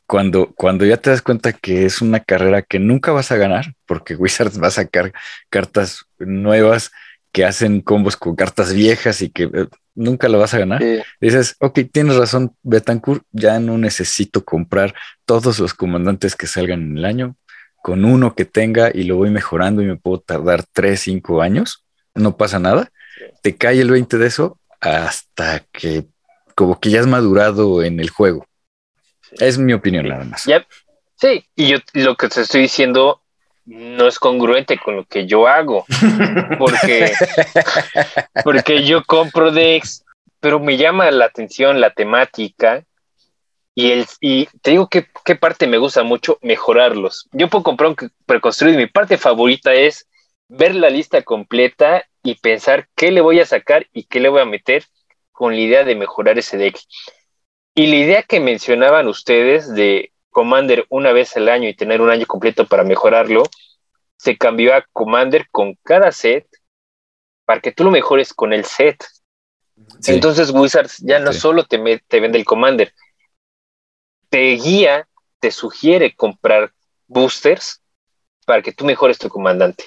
Cuando, cuando ya te das cuenta que es una carrera que nunca vas a ganar, porque Wizards va a sacar cartas nuevas que hacen combos con cartas viejas y que eh, nunca lo vas a ganar. Dices, ok, tienes razón, Betancourt, ya no necesito comprar todos los comandantes que salgan en el año. Con uno que tenga y lo voy mejorando y me puedo tardar 3, 5 años, no pasa nada. Te cae el 20 de eso hasta que como que ya has madurado en el juego. Es mi opinión nada más. Sí, y yo lo que te estoy diciendo no es congruente con lo que yo hago. [LAUGHS] Porque, porque yo compro decks, pero me llama la atención la temática. Y, el, y te digo que qué parte me gusta mucho, mejorarlos. Yo puedo comprar un preconstruido mi parte favorita es ver la lista completa y pensar qué le voy a sacar y qué le voy a meter con la idea de mejorar ese deck. Y la idea que mencionaban ustedes de Commander una vez al año y tener un año completo para mejorarlo, se cambió a Commander con cada set para que tú lo mejores con el set. Entonces Wizards ya no solo te, te vende el Commander, te guía, te sugiere comprar boosters para que tú mejores tu comandante.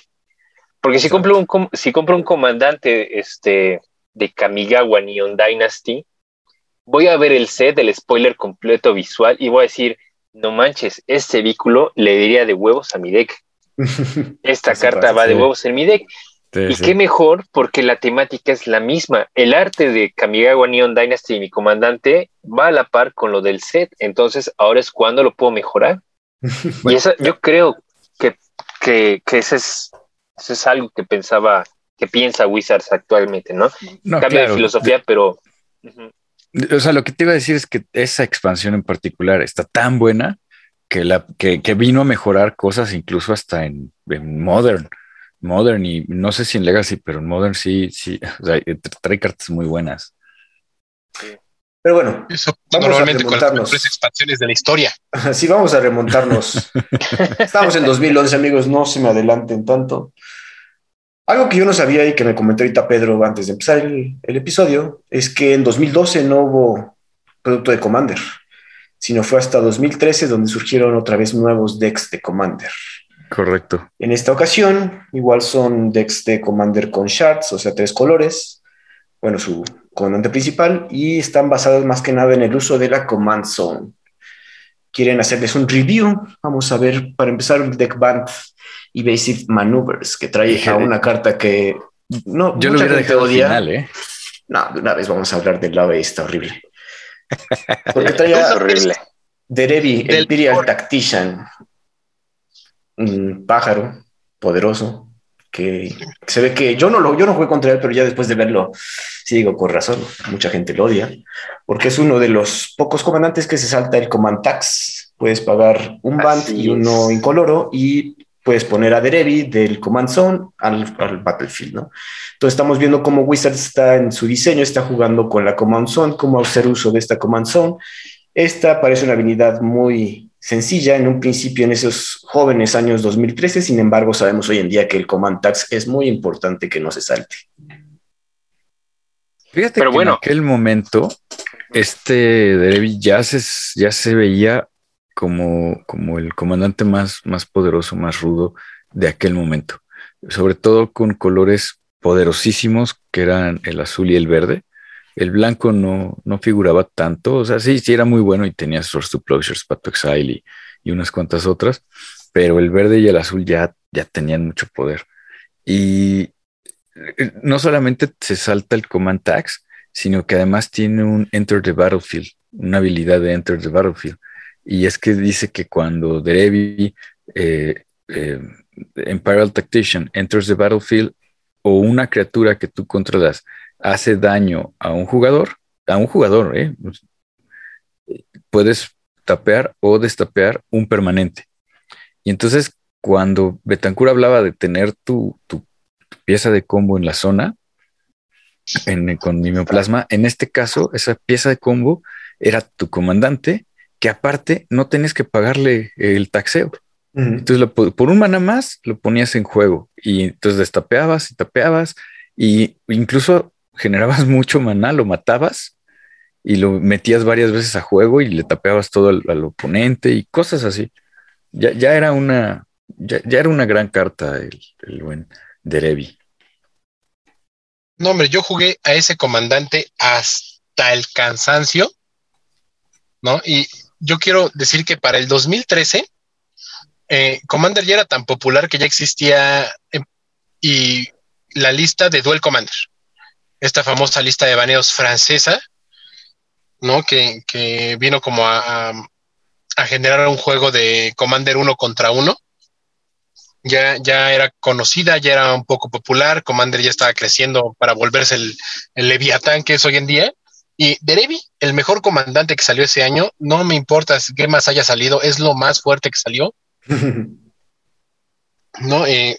Porque si compro un, si compro un comandante este, de Kamigawa Neon Dynasty, voy a ver el set, del spoiler completo visual y voy a decir, no manches, este vehículo le diría de huevos a mi deck. [LAUGHS] Esta carta va de huevos en mi deck. y qué mejor porque la temática es la misma. El arte de Kamigawa Neon Dynasty y mi comandante va a la par con lo del set. Entonces, ahora es cuando lo puedo mejorar. [LAUGHS] y eso, yo creo que, que, que ese es, eso es algo que pensaba, que piensa Wizards actualmente, ¿no? no Cambia de filosofía, pero. O sea, lo que te iba a decir es que esa expansión en particular está tan buena que, la, que, vino a mejorar cosas incluso hasta en, Modern. Modern y no sé si en Legacy, pero en Modern sí, sí, o sea, trae cartas muy buenas. Pero bueno, Eso, normalmente con las mejores expansiones de la historia. [LAUGHS] Sí, vamos a remontarnos. [LAUGHS] Estamos en 2011, amigos, no se me adelanten tanto. Algo que yo no sabía y que me comentó ahorita Pedro antes de empezar el, episodio es que en 2012 no hubo producto de Commander, sino fue hasta 2013 donde surgieron otra vez nuevos decks de Commander. Correcto. En esta ocasión, igual son decks de Commander con shards, o sea, tres colores. Bueno, su comandante principal, y están basados más que nada en el uso de la Command Zone. Quieren hacerles un review. Vamos a ver, para empezar, un deck band Evasive Maneuvers, que trae a una carta que no, yo lo hubiera dejado odia. Final, ¿eh? No, de una vez vamos a hablar del lave, está horrible. [LAUGHS] Porque trae a horrible. Derevi, Imperial Tactician, un pájaro poderoso que se ve que yo no lo yo no jugué contra él, pero ya después de verlo, sí digo con razón, mucha gente lo odia, porque es uno de los pocos comandantes que se salta el command tax. Puedes pagar un band y uno incoloro y puedes poner a Derevi del Command Zone al, Battlefield, ¿no? Entonces estamos viendo cómo Wizards está en su diseño, está jugando con la Command Zone, cómo hacer uso de esta Command Zone. Esta parece una habilidad muy sencilla en un principio en esos jóvenes años 2013, sin embargo sabemos hoy en día que el Command Tax es muy importante que no se salte. Fíjate Pero que bueno. en aquel momento este Derevi ya se, ya se veía como, como el comandante más, más poderoso, más rudo de aquel momento, sobre todo con colores poderosísimos que eran el azul y el verde. El blanco no, no figuraba tanto, o sea, sí, sí era muy bueno y tenía Source to Closures, Path to Exile y, unas cuantas otras, pero el verde y el azul ya, ya tenían mucho poder. Y eh, no solamente se salta el Command Tags, sino que además tiene un Enter the Battlefield, una habilidad de Enter the Battlefield y es que dice que cuando Derevi, eh, eh, Imperial Tactician, enters the battlefield o una criatura que tú controlas hace daño a un jugador, a un jugador, eh, puedes tapear o destapear un permanente. Y entonces, cuando Betancur hablaba de tener tu, pieza de combo en la zona, con mimeoplasma, en este caso, esa pieza de combo era tu comandante que aparte no tenés que pagarle el taxeo. Entonces, por un mana más lo ponías en juego y entonces destapeabas y tapeabas y incluso generabas mucho maná, lo matabas y lo metías varias veces a juego y le tapeabas todo al, oponente y cosas así. Ya, ya era una, ya, era una gran carta el, el buen Derevi. No, hombre, yo jugué a ese comandante hasta el cansancio, ¿no? Y yo quiero decir que para el 2013, eh, Commander ya era tan popular que ya existía em, y la lista de Duel Commander, esta famosa lista de baneos francesa, ¿no? Que, vino como a, generar un juego de Commander uno contra uno. ya, ya era conocida, ya era un poco popular, Commander ya estaba creciendo para volverse el, el Leviatán que es hoy en día. Y Derevi, el mejor comandante que salió ese año, no me importa qué más haya salido, es lo más fuerte que salió. [LAUGHS] ¿no? Eh,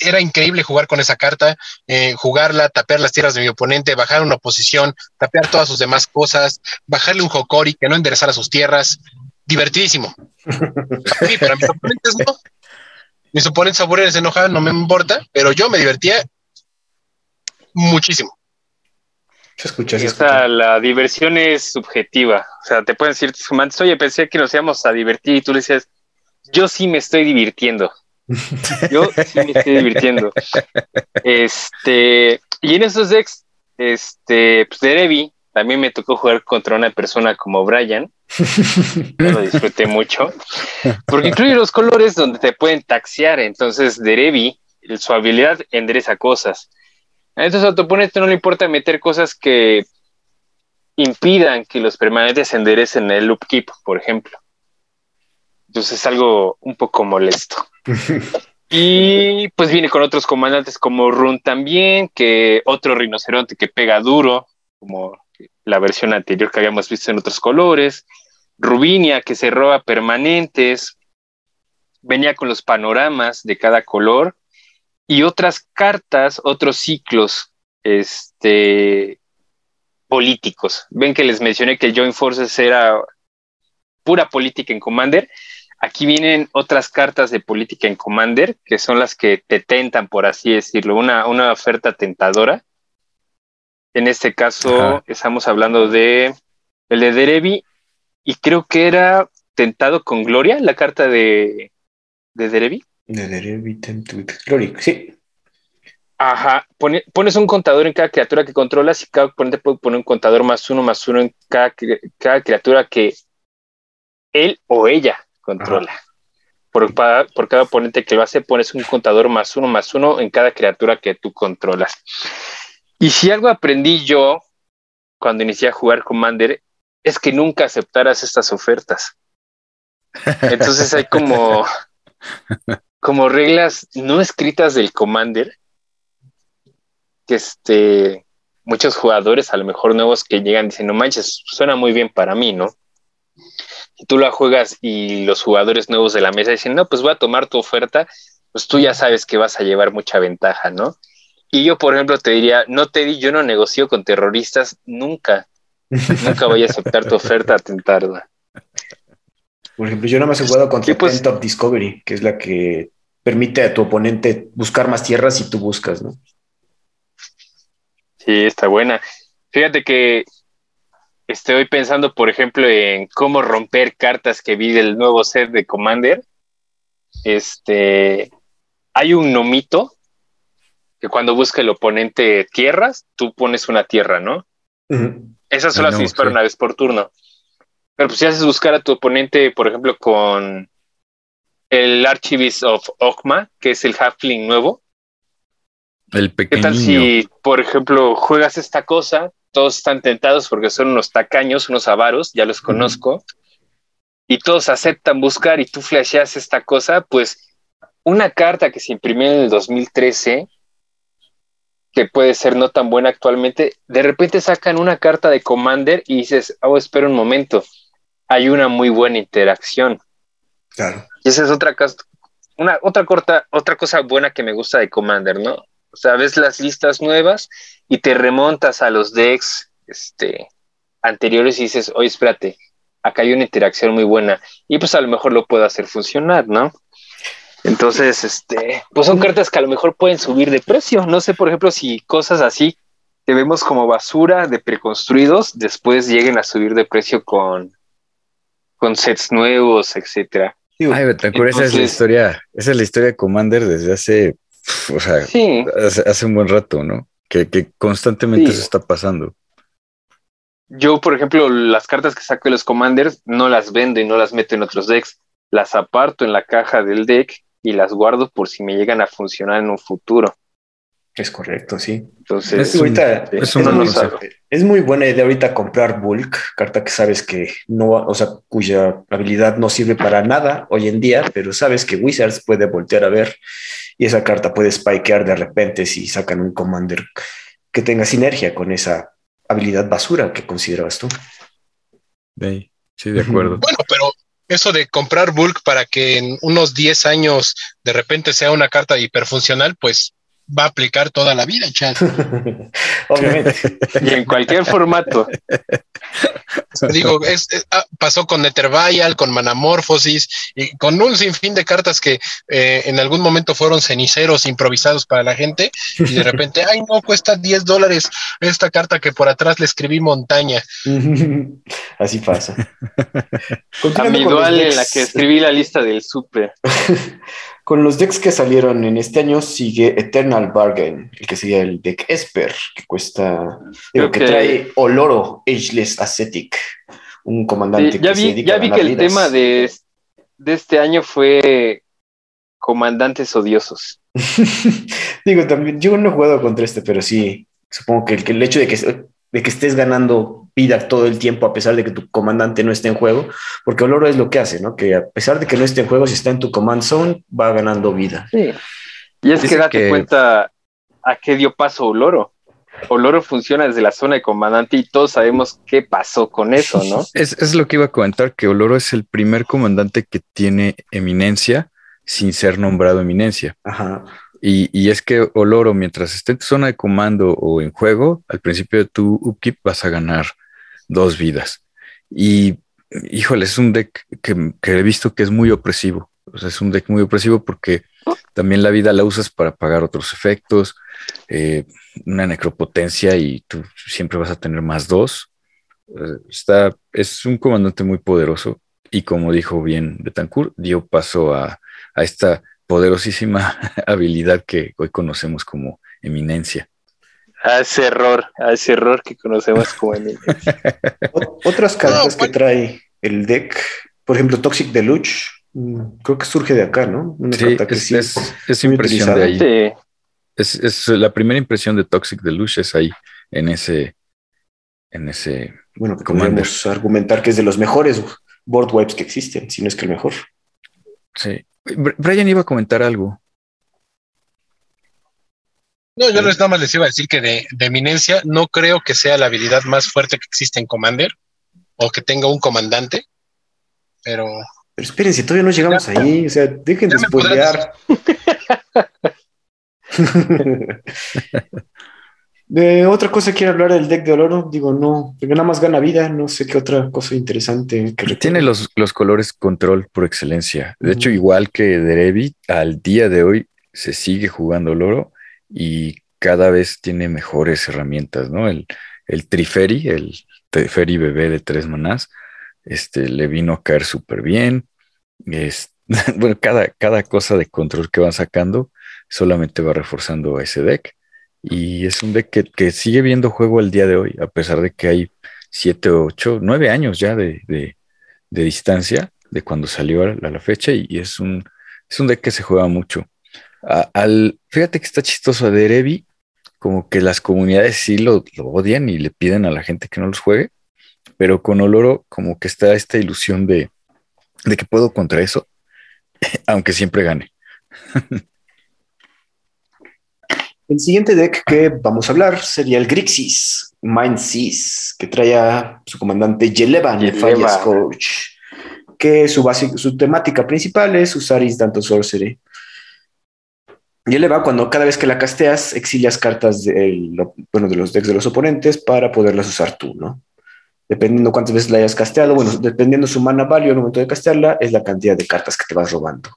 era increíble jugar con esa carta, eh, jugarla, tapear las tierras de mi oponente, bajar una oposición, tapear todas sus demás cosas, bajarle un Hokori que no enderezara sus tierras. Divertidísimo. [LAUGHS] Sí, pero mis oponentes no. Mis oponentes aburren, se enojan, no me importa, pero yo me divertía muchísimo. Se escucha, se Esta, la diversión es subjetiva. O sea, te pueden decir tus comandantes, oye, pensé que nos íbamos a divertir y tú le decías, yo sí me estoy divirtiendo. Yo sí me estoy divirtiendo. Este, y en esos decks, este, pues de Debbie, también me tocó jugar contra una persona como Brian. Yo lo disfruté mucho. Porque incluye los colores donde te pueden taxiar. Entonces, Derevi, su habilidad endereza cosas. Entonces, a tu oponente no le importa meter cosas que impidan que los permanentes enderecen el upkeep, por ejemplo. Entonces, es algo un poco molesto. [LAUGHS] y pues viene con otros comandantes como Run también, que otro rinoceronte que pega duro, como la versión anterior que habíamos visto en otros colores. Rubinia, que se roba permanentes. Venía con los panoramas de cada color. Y otras cartas, otros ciclos este, políticos. Ven que les mencioné que el Joint Forces era pura política en Commander. Aquí vienen otras cartas de política en Commander, que son las que te tentan, por así decirlo, una, una oferta tentadora. En este caso, estamos hablando de el de Derevi, y creo que era Tentado con Gloria, la carta de, de Derevi. De Derevi, Tentado Gloria, sí. Ajá, pones un contador en cada criatura que controlas y cada oponente puede poner un contador más uno más uno en cada, cada criatura que él o ella controla. Por, por, cada oponente que lo hace, pones un contador más uno más uno en cada criatura que tú controlas. Y si algo aprendí yo cuando inicié a jugar Commander es que nunca aceptaras estas ofertas. Entonces hay como, [LAUGHS] como reglas no escritas del Commander que este, muchos jugadores, a lo mejor nuevos que llegan, dicen, no manches, suena muy bien para mí, ¿no? Y tú la juegas y los jugadores nuevos de la mesa dicen, no, pues voy a tomar tu oferta, pues tú ya sabes que vas a llevar mucha ventaja, ¿no? Y yo, por ejemplo, te diría, no te di, yo no negocio con terroristas nunca. nunca voy a aceptar tu oferta a tentarla. Por ejemplo, yo no me he jugado contra pues, Top Discovery, que es la que permite a tu oponente buscar más tierras y tú buscas, ¿no? Sí, está buena. Fíjate que estoy pensando, por ejemplo, en cómo romper cartas que vi del nuevo set de Commander. Este, hay un nomito que cuando busca el oponente tierras, tú pones una tierra, ¿no? Esas solo se disparan una vez por turno. Pero pues si haces buscar a tu oponente, por ejemplo, con el Archivist of Okma, que es el Halfling nuevo. El pequeño. ¿Qué tal si, por ejemplo, juegas esta cosa? Todos están tentados porque son unos tacaños, unos avaros, ya los conozco. Y todos aceptan buscar y tú flasheas esta cosa, pues una carta que se imprimió en el 2013 que puede ser no tan buena actualmente, de repente sacan una carta de Commander y dices, oh, espera un momento, hay una muy buena interacción. Claro. Y esa es otra, una, otra, corta, otra cosa buena que me gusta de Commander, ¿no? O sea, ves las listas nuevas y te remontas a los decks este, anteriores y dices, oye, espérate, acá hay una interacción muy buena y pues a lo mejor lo puedo hacer funcionar, ¿no? Entonces, este, pues son cartas que a lo mejor pueden subir de precio. No sé, por ejemplo, si cosas así que vemos como basura de preconstruidos después lleguen a subir de precio con, con sets nuevos, etcétera. Ay, esa es la historia, esa es la historia de Commander desde hace, o sea, hace, un buen rato, ¿no? Que, constantemente se está pasando. Yo, por ejemplo, las cartas que saco de los Commanders no las vendo y no las meto en otros decks. Las aparto en la caja del deck y las guardo por si me llegan a funcionar en un futuro. Es correcto, sí. Entonces, Es, ahorita- es un es buen muy, es muy buena idea ahorita comprar bulk, carta que sabes que no, o sea, cuya habilidad no sirve para nada hoy en día, pero sabes que Wizards puede voltear a ver y esa carta puede spikear de repente si sacan un commander que tenga sinergia con esa habilidad basura que considerabas tú. Sí, sí, de acuerdo. [LAUGHS] Bueno, pero eso de comprar bulk para que en unos 10 años de repente sea una carta hiperfuncional, pues va a aplicar toda la vida, chat. [LAUGHS] Obviamente. y en cualquier formato. [LAUGHS] Digo, es, es- ah, pasó con Nethervial, con Manamorphosis y con un sinfín de cartas que eh, en algún momento fueron ceniceros improvisados para la gente y de repente, ay, no, cuesta 10 dólares esta carta que por atrás le escribí montaña. [LAUGHS] Así pasa. A mi dual en la que escribí la lista del super. Con los decks que salieron en este año sigue Eternal Bargain, el que sería el deck Esper, que cuesta, digo, que que- trae Oloro Ageless Ascetic, un comandante Sí, ya que se vi, dedica ya vi que el vidas. tema de, de este año fue comandantes odiosos. [LAUGHS] digo, también, yo no he jugado contra este, pero sí, supongo que el, que el hecho de que, de que estés ganando vida todo el tiempo a pesar de que tu comandante no esté en juego, porque Oloro es lo que hace, ¿no? Que a pesar de que no esté en juego, si está en tu command zone, va ganando vida. Y es que date que- cuenta a qué dio paso Oloro. Oloro funciona desde la zona de comandante y todos sabemos qué pasó con eso, ¿no? [LAUGHS] Es, es lo que iba a comentar, que Oloro es el primer comandante que tiene eminencia sin ser nombrado eminencia. Ajá. Y, y es que Oloro, mientras esté en tu zona de comando o en juego, al principio de tu upkeep vas a ganar dos vidas. Y híjole, es un deck que, he visto que es muy opresivo. Es un deck muy opresivo porque también la vida la usas para pagar otros efectos, eh, una necropotencia y tú siempre vas a tener más dos. Eh, está, es un comandante muy poderoso y como dijo bien Betancourt, dio paso a esta poderosísima [LAUGHS] habilidad que hoy conocemos como eminencia. A ese error, a ese error que conocemos como. [LAUGHS] Ot- Otras cartas No, que trae el deck, por ejemplo, Toxic Deluge, mm, creo que surge de acá, ¿no? Una Sí, carta que es, sí es- es muy impresión de ahí. utilizada. Sí, Es, es la primera impresión de Toxic Deluxe es ahí, en ese, en ese. bueno, que podemos argumentar que es de los mejores board wipes que existen, si no es que el mejor. Sí. Br- Brian iba a comentar algo. No, yo les nada más les iba a decir que de, de eminencia no creo que sea la habilidad más fuerte que existe en Commander o que tenga un comandante, pero Pero espérense, todavía no llegamos ahí, o sea, dejen de spoilear. De [LAUGHS] otra cosa quiero hablar del deck de Oloro, digo, no, porque nada más gana vida, no sé qué otra cosa interesante que Tiene los, los colores control por excelencia. De hecho, Ujú. igual que Derevi, al día de hoy se sigue jugando Loro y cada vez tiene mejores herramientas, ¿no? El, el Triferi, el Triferi bebé de tres manás, este, le vino a caer súper bien. Es, [LAUGHS] bueno, cada, cada cosa de control que van sacando solamente va reforzando ese deck. Y es un deck que, que sigue viendo juego al día de hoy, a pesar de que hay siete, ocho, nueve años ya de, de, distancia de cuando salió a la, a la fecha y, y es un, es un deck que se juega mucho. A- al, fíjate que está chistoso a Derevi, como que las comunidades sí lo, lo odian y le piden a la gente que no los juegue, pero con Oloro como que está esta ilusión de, de que puedo contra eso, [LAUGHS] aunque siempre gane. [LAUGHS] El siguiente deck que vamos a hablar sería el Grixis Mind Seas, que trae a su comandante Yelevan, el. Fire Scourge, que su, base- su temática principal es usar Instant Sorcery. Yelevan, cuando cada vez que la casteas, exilias cartas de, bueno, de los decks de los oponentes para poderlas usar tú, ¿no? Dependiendo cuántas veces la hayas casteado, bueno, dependiendo su mana value al momento de castearla, es la cantidad de cartas que te vas robando.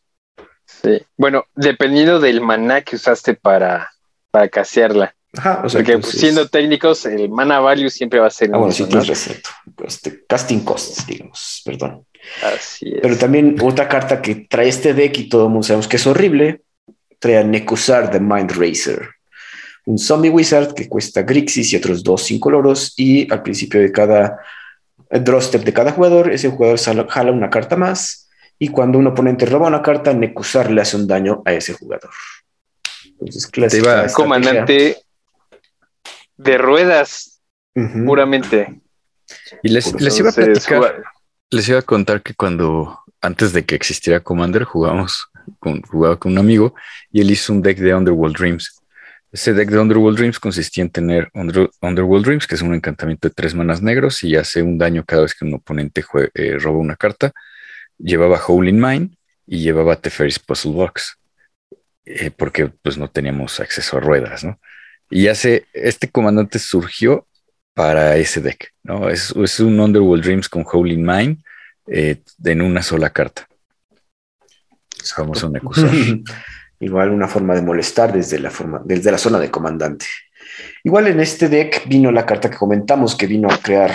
sí. Bueno, dependiendo del maná que usaste para, para casearla. Ajá, o sea, Porque pues, siendo técnicos, el mana value siempre va a ser Ah, bueno, sí, razón. Este, casting costs, digamos, perdón. Así es. Pero también otra carta que trae este deck y todo el mundo sabemos que es horrible, trae a Nekusar the Mind Racer. Un zombie wizard que cuesta Grixis y otros dos incoloros y al principio de cada eh, draw step de cada jugador, ese jugador jala una carta más y cuando un oponente roba una carta, Nekusar le hace un daño a ese jugador. Entonces, clásica. Comandante de ruedas, puramente. Y les, les iba a platicar, les iba a contar que cuando, antes de que existiera Commander, jugamos jugaba con un amigo y él hizo un deck de Underworld Dreams. Ese deck de Underworld Dreams consistía en tener Under- Underworld Dreams, que es un encantamiento de tres manas negros y hace un daño cada vez que un oponente eh, roba una carta. Llevaba Howling Mine y llevaba Teferis Puzzle Box, eh, porque pues no teníamos acceso a ruedas, ¿no? Y hace, este comandante surgió para ese deck, ¿no? Es, es un Underworld Dreams con Howling Mine eh, en una sola carta. Famoso Nekusa. [LAUGHS] Igual una forma de molestar desde la, forma, desde la zona de comandante. Igual en este deck vino la carta que comentamos que vino a crear,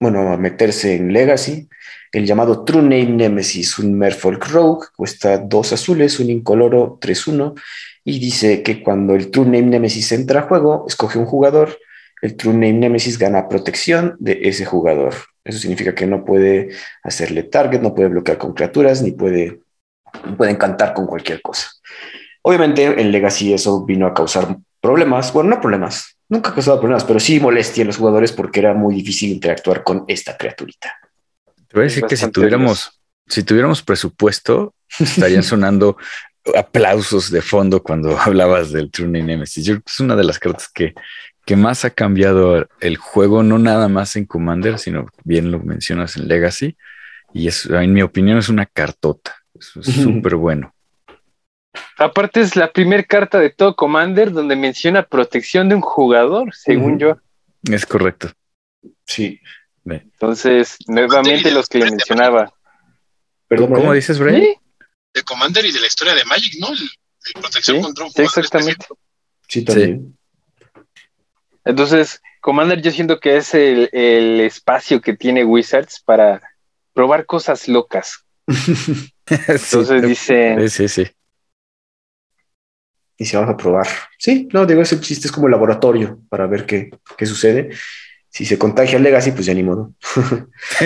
bueno, a meterse en Legacy, el llamado True Name Nemesis, un Merfolk Rogue, cuesta dos azules, un incoloro 3-1, y dice que cuando el True Name Nemesis entra a juego, escoge un jugador, el True Name Nemesis gana protección de ese jugador. Eso significa que no puede hacerle target, no puede bloquear con criaturas, ni puede, no puede encantar con cualquier cosa. Obviamente en Legacy eso vino a causar problemas, bueno, no problemas, nunca ha causado problemas, pero sí molestia a los jugadores porque era muy difícil interactuar con esta criaturita. Te voy a Es decir que si tuviéramos, si tuviéramos presupuesto, estarían [LAUGHS] sonando aplausos de fondo cuando [LAUGHS] hablabas del True Nemesis. Yo creo que es una de las cartas que, que más ha cambiado el juego, no nada más en Commander, sino bien lo mencionas en Legacy. Y es, en mi opinión, es una cartota. Es es súper bueno. Aparte es la primera carta de todo Commander donde menciona protección de un jugador, según yo. Es correcto. Sí. Entonces, nuevamente los que le mencionaba. Perdón, ¿Cómo Brian. dices, Brian? Sí, De Commander y de la historia de Magic, ¿no? El, el protección Sí, contra un sí, jugador exactamente. específico. Sí, también. Entonces, Commander yo siento que es el, el espacio que tiene Wizards para probar cosas locas. [LAUGHS] [LAUGHS] Entonces sí, dice, sí, sí. Y si vamos a probar. Sí, no, digo, ese chiste es como laboratorio para ver qué, qué sucede. Si se contagia el Legacy, pues ya ni modo. [LAUGHS]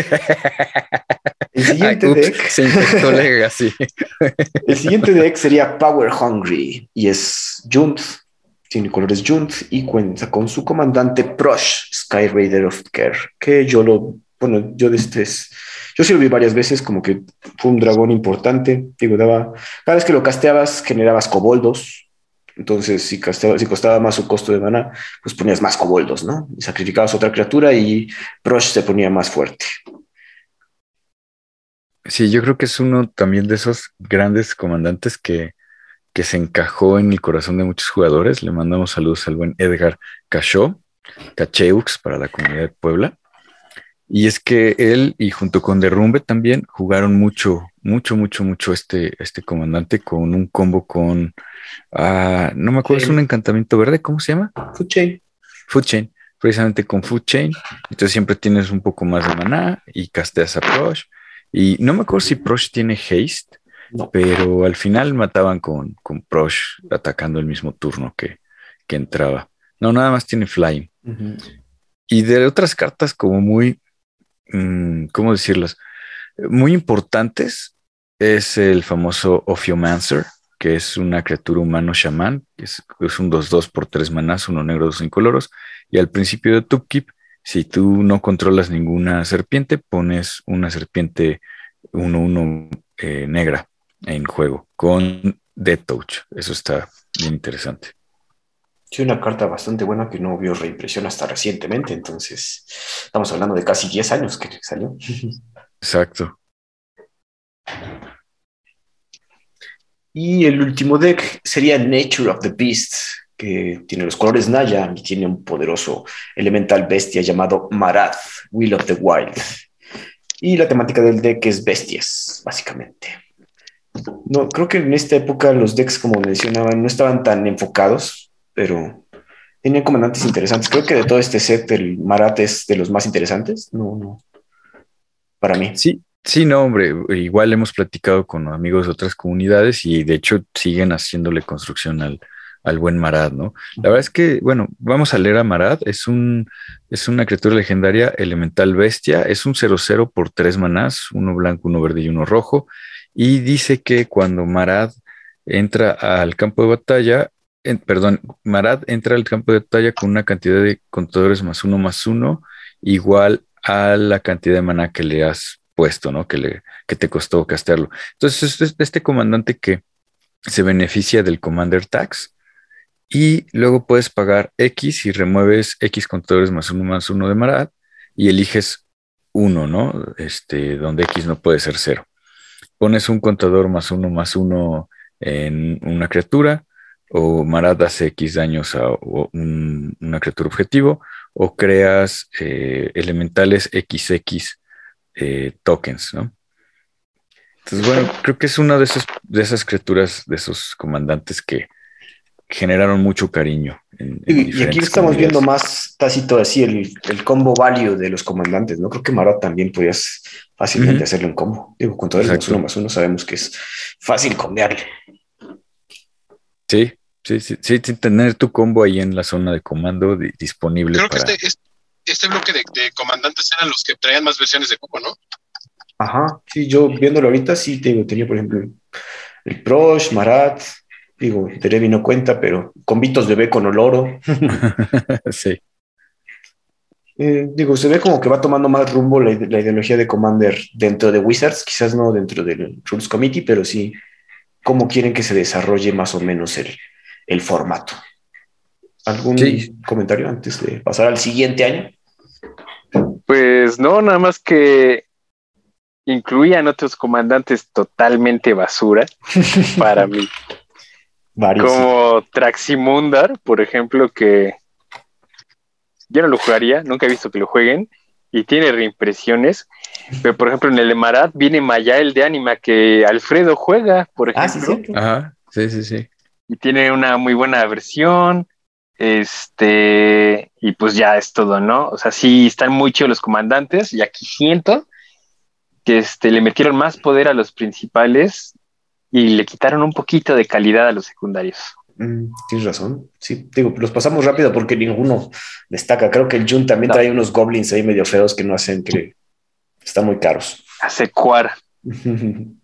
el siguiente Ay, ups, deck. se infectó Legacy. [LAUGHS] El siguiente deck sería Power Hungry y es Junt, tiene colores Junt y cuenta con su comandante Prosh, Sky Raider of Care, que yo lo, bueno, yo de este es, yo sí lo vi varias veces, como que fue un dragón importante, digo, daba, cada vez que lo casteabas generabas coboldos, entonces si, casteaba, si costaba más su costo de mana, pues ponías más coboldos, ¿no? Y sacrificabas otra criatura y Prosh se ponía más fuerte. Sí, yo creo que es uno también de esos grandes comandantes que, que se encajó en el corazón de muchos jugadores. Le mandamos saludos al buen Edgar Cachó, Cacheux para la comunidad de Puebla. Y es que él y junto con Derrumbe también jugaron mucho, mucho, mucho, mucho este, este comandante con un combo con, ah, no me acuerdo, es un encantamiento verde, ¿cómo se llama? Food Chain. Food Chain, precisamente con Food Chain. Entonces siempre tienes un poco más de maná y casteas a Prosh. Y no me acuerdo si Prosh tiene haste, No. pero al final mataban con, con Prosh atacando el mismo turno que, que entraba. No, nada más tiene flying. Y de otras cartas como muy, ¿cómo decirlas? Muy importantes es el famoso Ophiomancer, que es una criatura humano chamán, que es, un 2-2 por 3 manás, uno negro, dos incoloros. Y al principio de tu keep, si tú no controlas ninguna serpiente, pones una serpiente 1-1 eh, negra en juego con Death Touch. Eso está bien interesante. Sí, una carta bastante buena que no vio reimpresión hasta recientemente, entonces estamos hablando de casi 10 años que salió. Exacto. Y el último deck sería Nature of the Beast, que tiene los colores Naya y tiene un poderoso elemental bestia llamado Marath, Will of the Wild. Y la temática del deck es bestias, básicamente. No, creo que en esta época los decks, como mencionaban, no estaban tan enfocados, pero tenían comandantes interesantes. Creo que de todo este set, el Marath es de los más interesantes. No, no. Para mí. Sí, sí, no, hombre. Igual hemos platicado con amigos de otras comunidades y de hecho siguen haciéndole construcción al, al buen Marad, ¿no? La verdad es que, bueno, vamos a leer a Marad. Es un es una criatura legendaria elemental bestia. Es un 0-0 por tres manás, uno blanco, uno verde y uno rojo. Y dice que cuando Marad entra al campo de batalla, perdón, Marat entra al campo de batalla con una cantidad de contadores más uno más uno igual a la cantidad de maná que le has puesto, ¿no? Que, le, que te costó castearlo. Entonces, este, este comandante que se beneficia del Commander Tax y luego puedes pagar X y remueves X contadores más uno más uno de Marat y eliges uno, ¿no? Este, donde X no puede ser cero. Pones un contador más uno más uno en una criatura o Marat hace X daños a una criatura objetivo o creas eh, elementales XX eh, tokens, ¿no? Entonces, bueno, creo que es una de, esas, de esas criaturas, de esos comandantes que generaron mucho cariño. y, aquí estamos viendo más tácito así el, combo value de los comandantes, ¿no? Creo que Marat también podías fácilmente hacerle un combo. Digo, con todo el uno más uno sabemos que es fácil cambiarle. Sí, sí, sí, sí, tener tu combo ahí en la zona de comando disponible. Creo que este, este, bloque de, comandantes eran los que traían más versiones de combo, ¿no? Ajá, sí, yo viéndolo ahorita sí tengo, tenía, por ejemplo, el Prosh, Marat, digo, Terevi no cuenta, pero convitos de B con Oloro. [LAUGHS] sí. Eh, digo, se ve como que va tomando más rumbo la, ideología de Commander dentro de Wizards, quizás no dentro del Rules Committee, pero sí cómo quieren que se desarrolle más o menos el, el formato. ¿Algún comentario antes de pasar al siguiente año? Pues no, nada más que incluían otros comandantes totalmente basura [LAUGHS] para mí. Como Traximundar, por ejemplo, que yo no lo jugaría, nunca he visto que lo jueguen, y tiene reimpresiones. Pero, por ejemplo, en el Emarat viene Mayael de Anima, que Alfredo juega, por ejemplo. Ah, sí, sí, sí. Y tiene una muy buena versión. Este, y pues ya es todo, ¿no? O sea, sí están muchos los comandantes, y aquí siento que este, le metieron más poder a los principales y le quitaron un poquito de calidad a los secundarios. Mm, tienes razón. Sí, digo, los pasamos rápido porque ninguno destaca. Creo que el Jun también trae unos goblins ahí medio feos que no hacen que están muy caros. Hace cuar. [LAUGHS]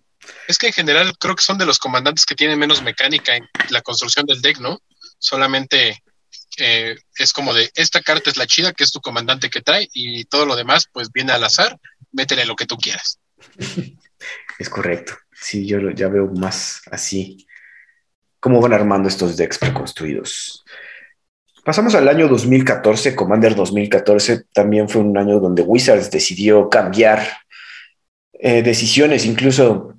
Es que en general creo que son de los comandantes que tienen menos mecánica en la construcción del deck, ¿no? Solamente eh, es como de esta carta es la chida, que es tu comandante que trae, y todo lo demás, pues viene al azar métele lo que tú quieras. [LAUGHS] Es correcto. Sí, yo ya veo más así cómo van armando estos decks preconstruidos. Pasamos al año 2014, Commander 2014 también fue un año donde Wizards decidió cambiar eh, decisiones, incluso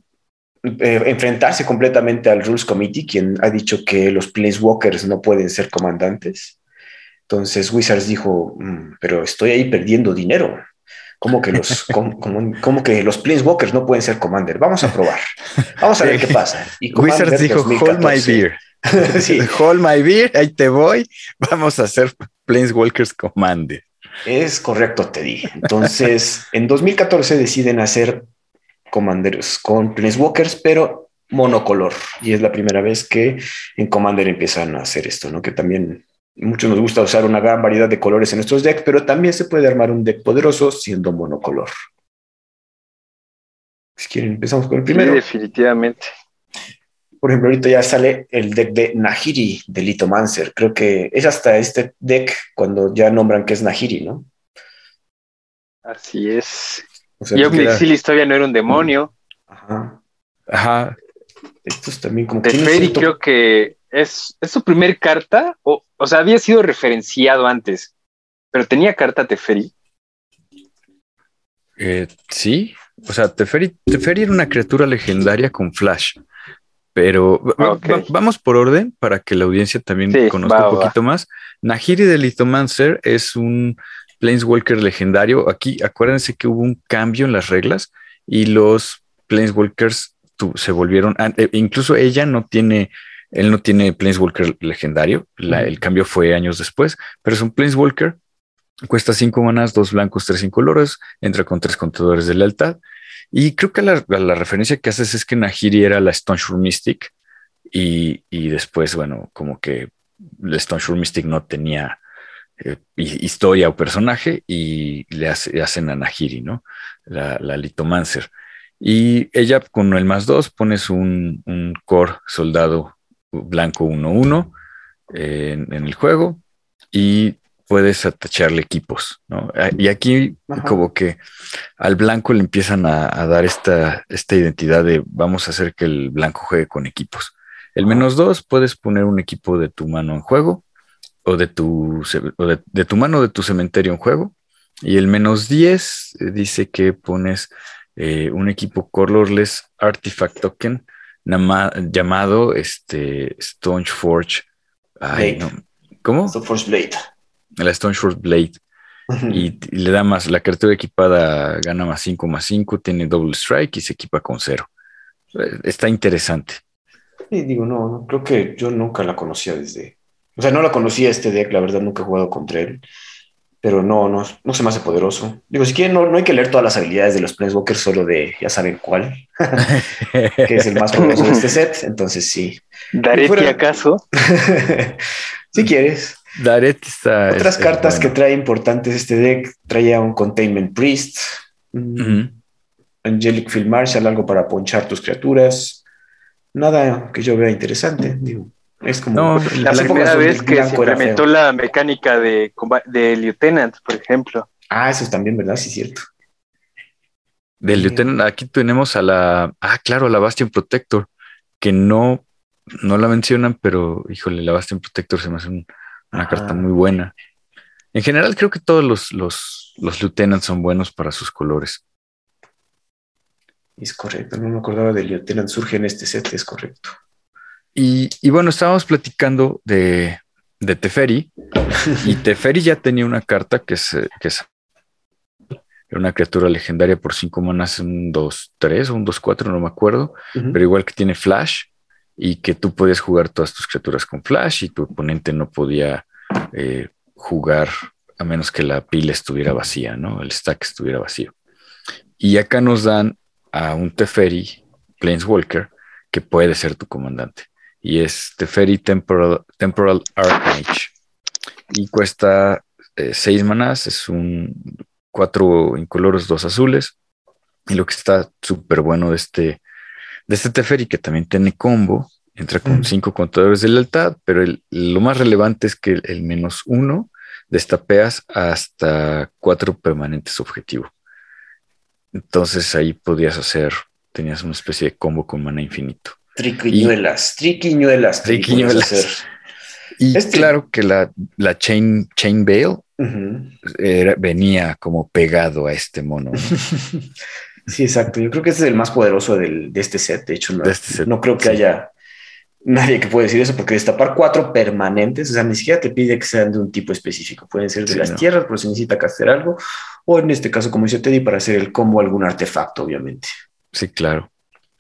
eh, enfrentarse completamente al Rules Committee, quien ha dicho que los Planeswalkers no pueden ser comandantes. Entonces Wizards dijo, mm, pero estoy ahí perdiendo dinero. ¿Cómo que los, [LAUGHS] como, que los Planeswalkers no pueden ser Commander? Vamos a probar. Vamos a ver [LAUGHS] qué pasa. Y Wizards dijo, hold my beer. [LAUGHS] sí. Hold my beer, ahí te voy. Vamos a hacer Planeswalkers Commander. Es correcto, te dije. Entonces, en 2014 deciden hacer Commanders con Planeswalkers, pero monocolor. Y es la primera vez que en Commander empiezan a hacer esto, ¿no? Que también Muchos nos gusta usar una gran variedad de colores en nuestros decks, pero también se puede armar un deck poderoso siendo monocolor. Si quieren, empezamos con el primero. definitivamente. Por ejemplo, ahorita ya sale el deck de Nahiri de Litomancer. Creo que es hasta este deck cuando ya nombran que es Nahiri, ¿no? Así es. Y Omnixilis todavía no era un demonio. Ajá. Ajá. Estos también como que. creo que es, su primer carta, o, o sea, había sido referenciado antes, pero tenía carta Teferi. Eh, sí, o sea, Teferi, Teferi era una criatura legendaria con Flash, pero vamos por orden para que la audiencia también conozca un poquito más. Nahiri de Lithomancer es un Planeswalker legendario. Aquí acuérdense que hubo un cambio en las reglas y los Planeswalkers se volvieron, eh, incluso ella no tiene él no tiene Planeswalker legendario. el cambio fue años después, pero es un Planeswalker. Cuesta cinco manas, dos blancos, tres incolores. Entra con tres contadores de lealtad. Y creo que la, referencia que haces es que Nahiri era la Stoneshore Mystic. Y, después, bueno, como que la Stoneshore Mystic no tenía eh, historia o personaje y le, hacen a Nahiri, ¿no? La, la Litomancer. Y ella con el más dos pones un, un core soldado blanco 1-1 en, en el juego y puedes atacharle equipos, ¿no? Y aquí Ajá. como que al blanco le empiezan a, a dar esta, esta identidad de vamos a hacer que el blanco juegue con equipos. El menos dos puedes poner un equipo de tu mano en juego o de tu, o de, de tu mano o de tu cementerio en juego. Y el menos 10 eh, dice que pones eh, un equipo colorless artifact token llamado este, Stoneforge. Ay, Blade. no. ¿Cómo? Stop Force Blade. La Stoneforge Blade. Y, y le da más, la criatura equipada gana más 5 más 5, tiene double strike y se equipa con cero. Eh, Está interesante. Y digo, no, no, creo que yo nunca la conocía desde. O sea, no la conocía este deck, la verdad, nunca he jugado contra él. Pero no, no, no se me hace poderoso. Digo, si quieren, no, no hay que leer todas las habilidades de los Planeswalkers, solo de ya saben cuál, [LAUGHS] que es el más poderoso de este set. Entonces, sí. ¿Daré fuera- acaso? [LAUGHS] si quieres. Daret está. Otras cartas que trae importantes este deck, traía un Containment Priest. Angelic Field Marshal, algo para ponchar tus criaturas. Nada que yo vea interesante, digo. Es como No, La primera vez que se implementó feo. la mecánica de, de Lieutenant, por ejemplo. Ah, eso también, ¿verdad? Sí, cierto. Del. Lieutenant, aquí tenemos a la. Ah, claro, a la Bastion Protector, que no, no la mencionan, pero híjole, la Bastion Protector se me hace un- una Ajá. carta muy buena. En general, creo que todos los, los, los Lieutenants son buenos para sus colores. Es correcto, no me acordaba del Lieutenant Surge en este set, es correcto. Y, y bueno, estábamos platicando de, de Teferi, y [LAUGHS] Teferi ya tenía una carta que es, que es era una criatura legendaria por 5 manas, un 2-3 o un 2-4, no me acuerdo, pero igual que tiene Flash y que tú podías jugar todas tus criaturas con Flash y tu oponente no podía eh, jugar a menos que la pila estuviera vacía, ¿no? El stack estuviera vacío. Y acá nos dan a un Teferi Planeswalker que puede ser tu comandante. Y es Teferi Temporal, Temporal Archmage. Y cuesta 6 manas, es un 4 incoloros, 2 azules. Y lo que está súper bueno de este, de este Teferi, que también tiene combo, entra con Mm. 5 contadores de lealtad, pero el- lo más relevante es que el, el menos 1 destapeas hasta 4 permanentes objetivo. Entonces ahí podías hacer, tenías una especie de combo con mana infinito. Triquiñuelas, triquiñuelas. Triquiñuelas. Y Este- claro que la, la Chain, Chain Veil era- venía como pegado a este mono. ¿no? [LAUGHS] Sí, exacto. Yo creo que este es el más poderoso del- de este set. De hecho, no, De este set, no creo que sí. haya nadie que pueda decir eso, porque destapar cuatro permanentes, o sea, ni siquiera te pide que sean de un tipo específico. Pueden ser de Sí, las no. tierras, pero se necesita hacer algo. O en este caso, como dice Teddy, para hacer el combo algún artefacto, obviamente. Sí, claro.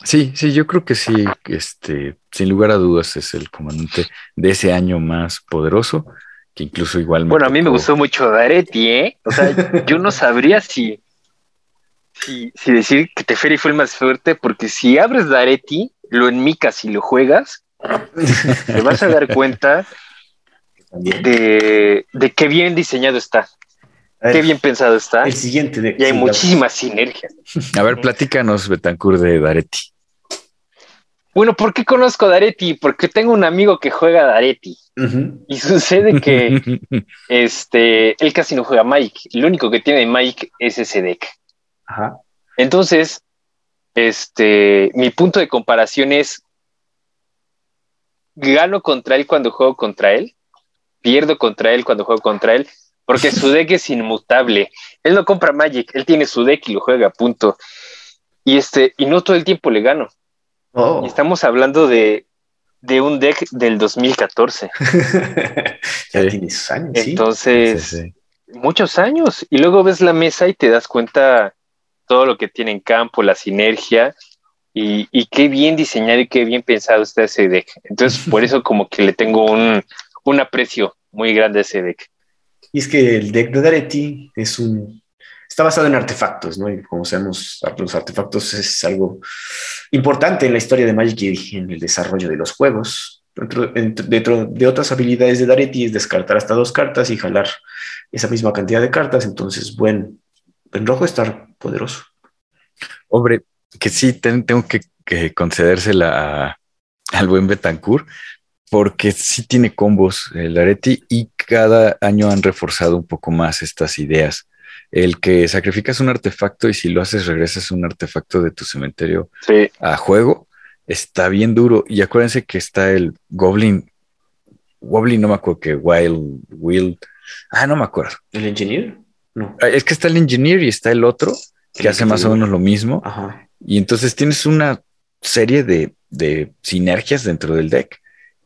Sí, sí, yo creo que sí, este, sin lugar a dudas es el comandante de ese año más poderoso, que incluso igual me Bueno, a mí me gustó mucho Daretti, ¿eh? O sea, [LAUGHS] yo no sabría si, si, si decir que Teferi fue el más fuerte, porque si abres Daretti, lo enmicas y lo juegas, te vas a dar cuenta de, de qué bien diseñado está, ver, qué bien pensado está, El siguiente de. y hay sí, muchísimas sinergias. A ver, platícanos, Betancourt de Daretti. Bueno, ¿por qué conozco Daretti? Porque tengo un amigo que juega Daretti. la- Ujú. Y sucede que [LAUGHS] este, él casi no juega Mike. Lo único que tiene Mike es ese deck. Ajá. Entonces, este, mi punto de comparación es, gano contra él cuando juego contra él, pierdo contra él cuando juego contra él, porque su deck es inmutable. Él no compra Magic, él tiene su deck y lo juega, punto. Y este, y no todo el tiempo le gano. Oh. Y estamos hablando de, de un deck del 2014. [LAUGHS] ya Sí. tienes años, sí. Entonces, Sí, sí. muchos años. Y luego ves la mesa y te das cuenta todo lo que tiene en campo, la sinergia. Y, y qué bien diseñado y qué bien pensado está ese deck. Entonces, por eso como que le tengo un, un aprecio muy grande a ese deck. Y es que el deck de Daretti es un. Está basado en artefactos, ¿no? Y como sabemos, los artefactos es algo importante en la historia de Magic y en el desarrollo de los juegos. Dentro, en- dentro de otras habilidades de Daretti es descartar hasta dos cartas y jalar esa misma cantidad de cartas. Entonces, buen, en rojo estar poderoso. Hombre, que sí ten- tengo que, que concedérsela al buen Betancourt, porque sí tiene combos el Areti y cada año han reforzado un poco más estas ideas. El que sacrificas un artefacto y si lo haces regresas un artefacto de tu cementerio a juego, está bien duro. Y acuérdense que está el Goblin, Goblin no me acuerdo que Wild, Wild, ah, no me acuerdo. ¿El Engineer? No. Ah, es que está el Engineer y está el otro que hace más o menos lo mismo. Y entonces tienes una serie de, de sinergias dentro del deck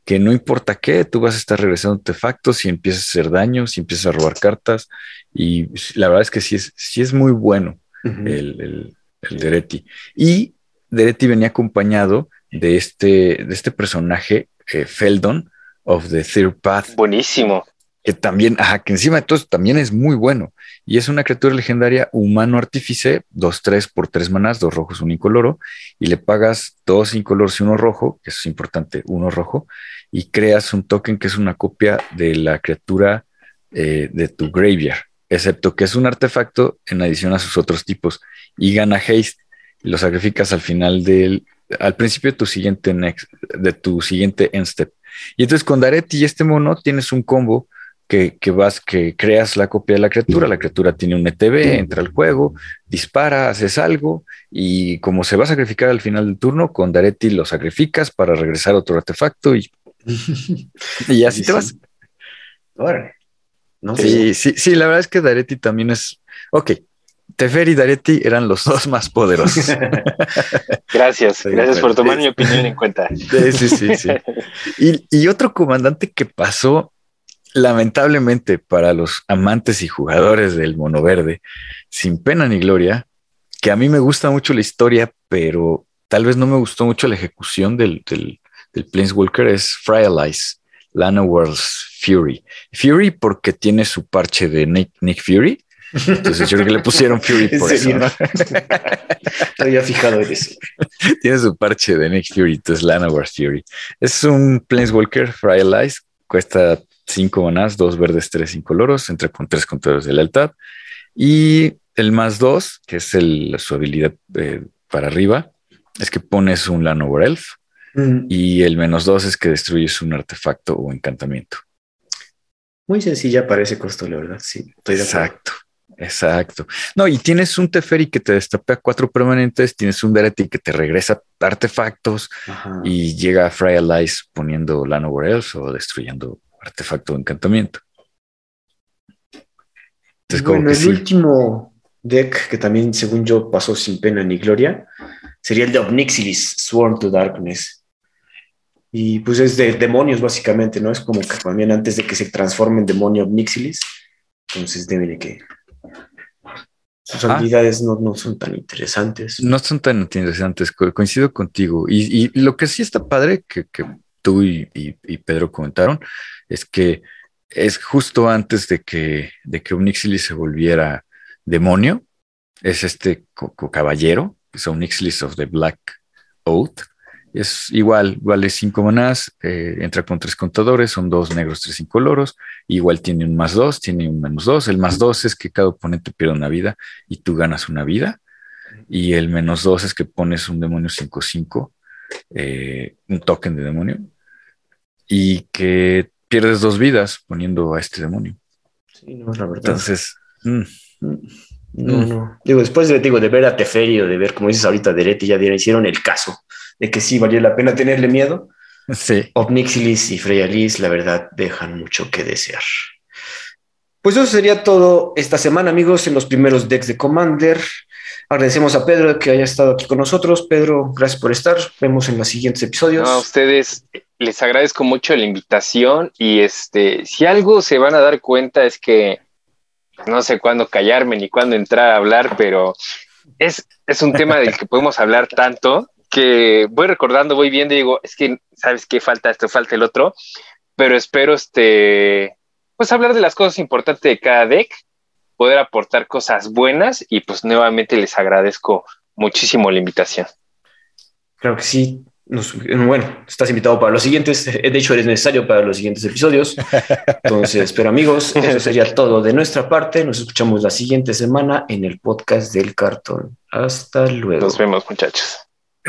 que no importa qué, tú vas a estar regresando artefactos y empiezas a hacer daño, si empiezas a robar cartas. Y la verdad es que sí es, sí es muy bueno el, el, el Dereti. Y Dereti venía acompañado de este, de este personaje, eh, Feldon of the Third Path. Buenísimo. Que también, ajá, que encima de todo también es muy bueno. Y es una criatura legendaria humano artífice, 2-3 por 3 manás, dos rojos, un incoloro, y le pagas dos incoloros y uno rojo, que eso es importante, uno rojo, y creas un token que es una copia de la criatura eh, de tu graveyard, excepto que es un artefacto en adición a sus otros tipos y gana haste. Lo sacrificas al final del, al principio de tu siguiente next, de tu siguiente end step. Y entonces con Daretti y este mono tienes un combo que, que, vas, que creas la copia de la criatura, la criatura tiene un ETB, entra al juego, dispara, haces algo, y como se va a sacrificar al final del turno, con Daretti lo sacrificas para regresar otro artefacto y [LAUGHS] y así te vas. sí, sí, sí, la verdad es que Daretti también es. Ok, Teferi y Daretti eran los dos más poderosos. [LAUGHS] gracias, gracias por tomar mi opinión en cuenta. Sí, sí, sí. [LAUGHS] Y, y, otro comandante que pasó, lamentablemente, para los amantes y jugadores del Mono Verde, sin pena ni gloria, que a mí me gusta mucho la historia, pero tal vez no me gustó mucho la ejecución del, del, del Planeswalker es Fryalize, Lana World's Fury. Fury porque tiene su parche de Nick, Fury. Entonces yo creo que le pusieron Fury [LAUGHS] por eso. ¿no? [LAUGHS] había fijado en eso. Tiene su parche de Nick Fury, entonces Lana World's Fury. Es un Planeswalker Fryalize, cuesta 5 manás, 2 verdes, 3 incoloros, entra con 3 contadores de lealtad. Y el más 2, que es el, su habilidad eh, para arriba, es que pones un Llanowar Elf Mm. Y el menos dos es que destruyes un artefacto o encantamiento. Muy sencilla para ese costo, la verdad. Sí, exacto. Exacto. No, y tienes un Teferi que te destapea cuatro permanentes, tienes un Dereti que te regresa artefactos y llega a Fry Allies poniendo Lano Elf o destruyendo artefacto o encantamiento. Entonces, bueno, el último deck que también, según yo, pasó sin pena ni gloria sería el de Obnixilis, Sworn to Darkness. Y pues es de demonios, básicamente, ¿no? Es como que también antes de que se transforme en demonio Nixilis. Entonces debe que. Sus ah. habilidades no, no, son tan interesantes. No son tan interesantes, coincido contigo. Y, y lo que sí está padre, que, que tú y, Pedro comentaron, es que es justo antes de que, de que se volviera demonio. Es este caballero, que es Omnixilis of the Black Oath es igual, vale 5 manás, eh, entra con tres contadores, son dos negros, tres incoloros. Igual tiene un más 2, tiene un menos 2. El más 2 es que cada oponente pierde una vida y tú ganas una vida. Y el menos 2 es que pones un demonio 5-5, eh, un token de demonio, y que pierdes dos vidas poniendo a este demonio. Sí, no, la verdad. Entonces, mm. no, no. Digo, después de, digo, de ver a Teferio, de ver, como dices ahorita, Derete, ya hicieron el caso de que sí valió la pena tenerle miedo. [LAUGHS] Sí. Obnixilis y Freyalis, la verdad, dejan mucho que desear. Pues eso sería todo esta semana, amigos, en los primeros decks de Commander. Agradecemos a Pedro que haya estado aquí con nosotros. Pedro, gracias por estar. Vemos en los siguientes episodios. a ustedes les agradezco mucho la invitación y este, si algo se van a dar cuenta es que no sé cuándo callarme ni cuándo entrar a hablar, pero es, es un tema del que [LAUGHS] podemos hablar tanto que voy recordando, voy viendo y digo, es que, ¿sabes qué? Falta esto, falta el otro, pero espero, este, pues hablar de las cosas importantes de cada deck, poder aportar cosas buenas y pues nuevamente les agradezco muchísimo la invitación. Claro que sí. bueno, estás invitado para los siguientes. De hecho, eres necesario para los siguientes episodios. Entonces, pero amigos, eso sería todo de nuestra parte. Nos escuchamos la siguiente semana en el podcast del cartón. Hasta luego. Nos vemos, muchachos.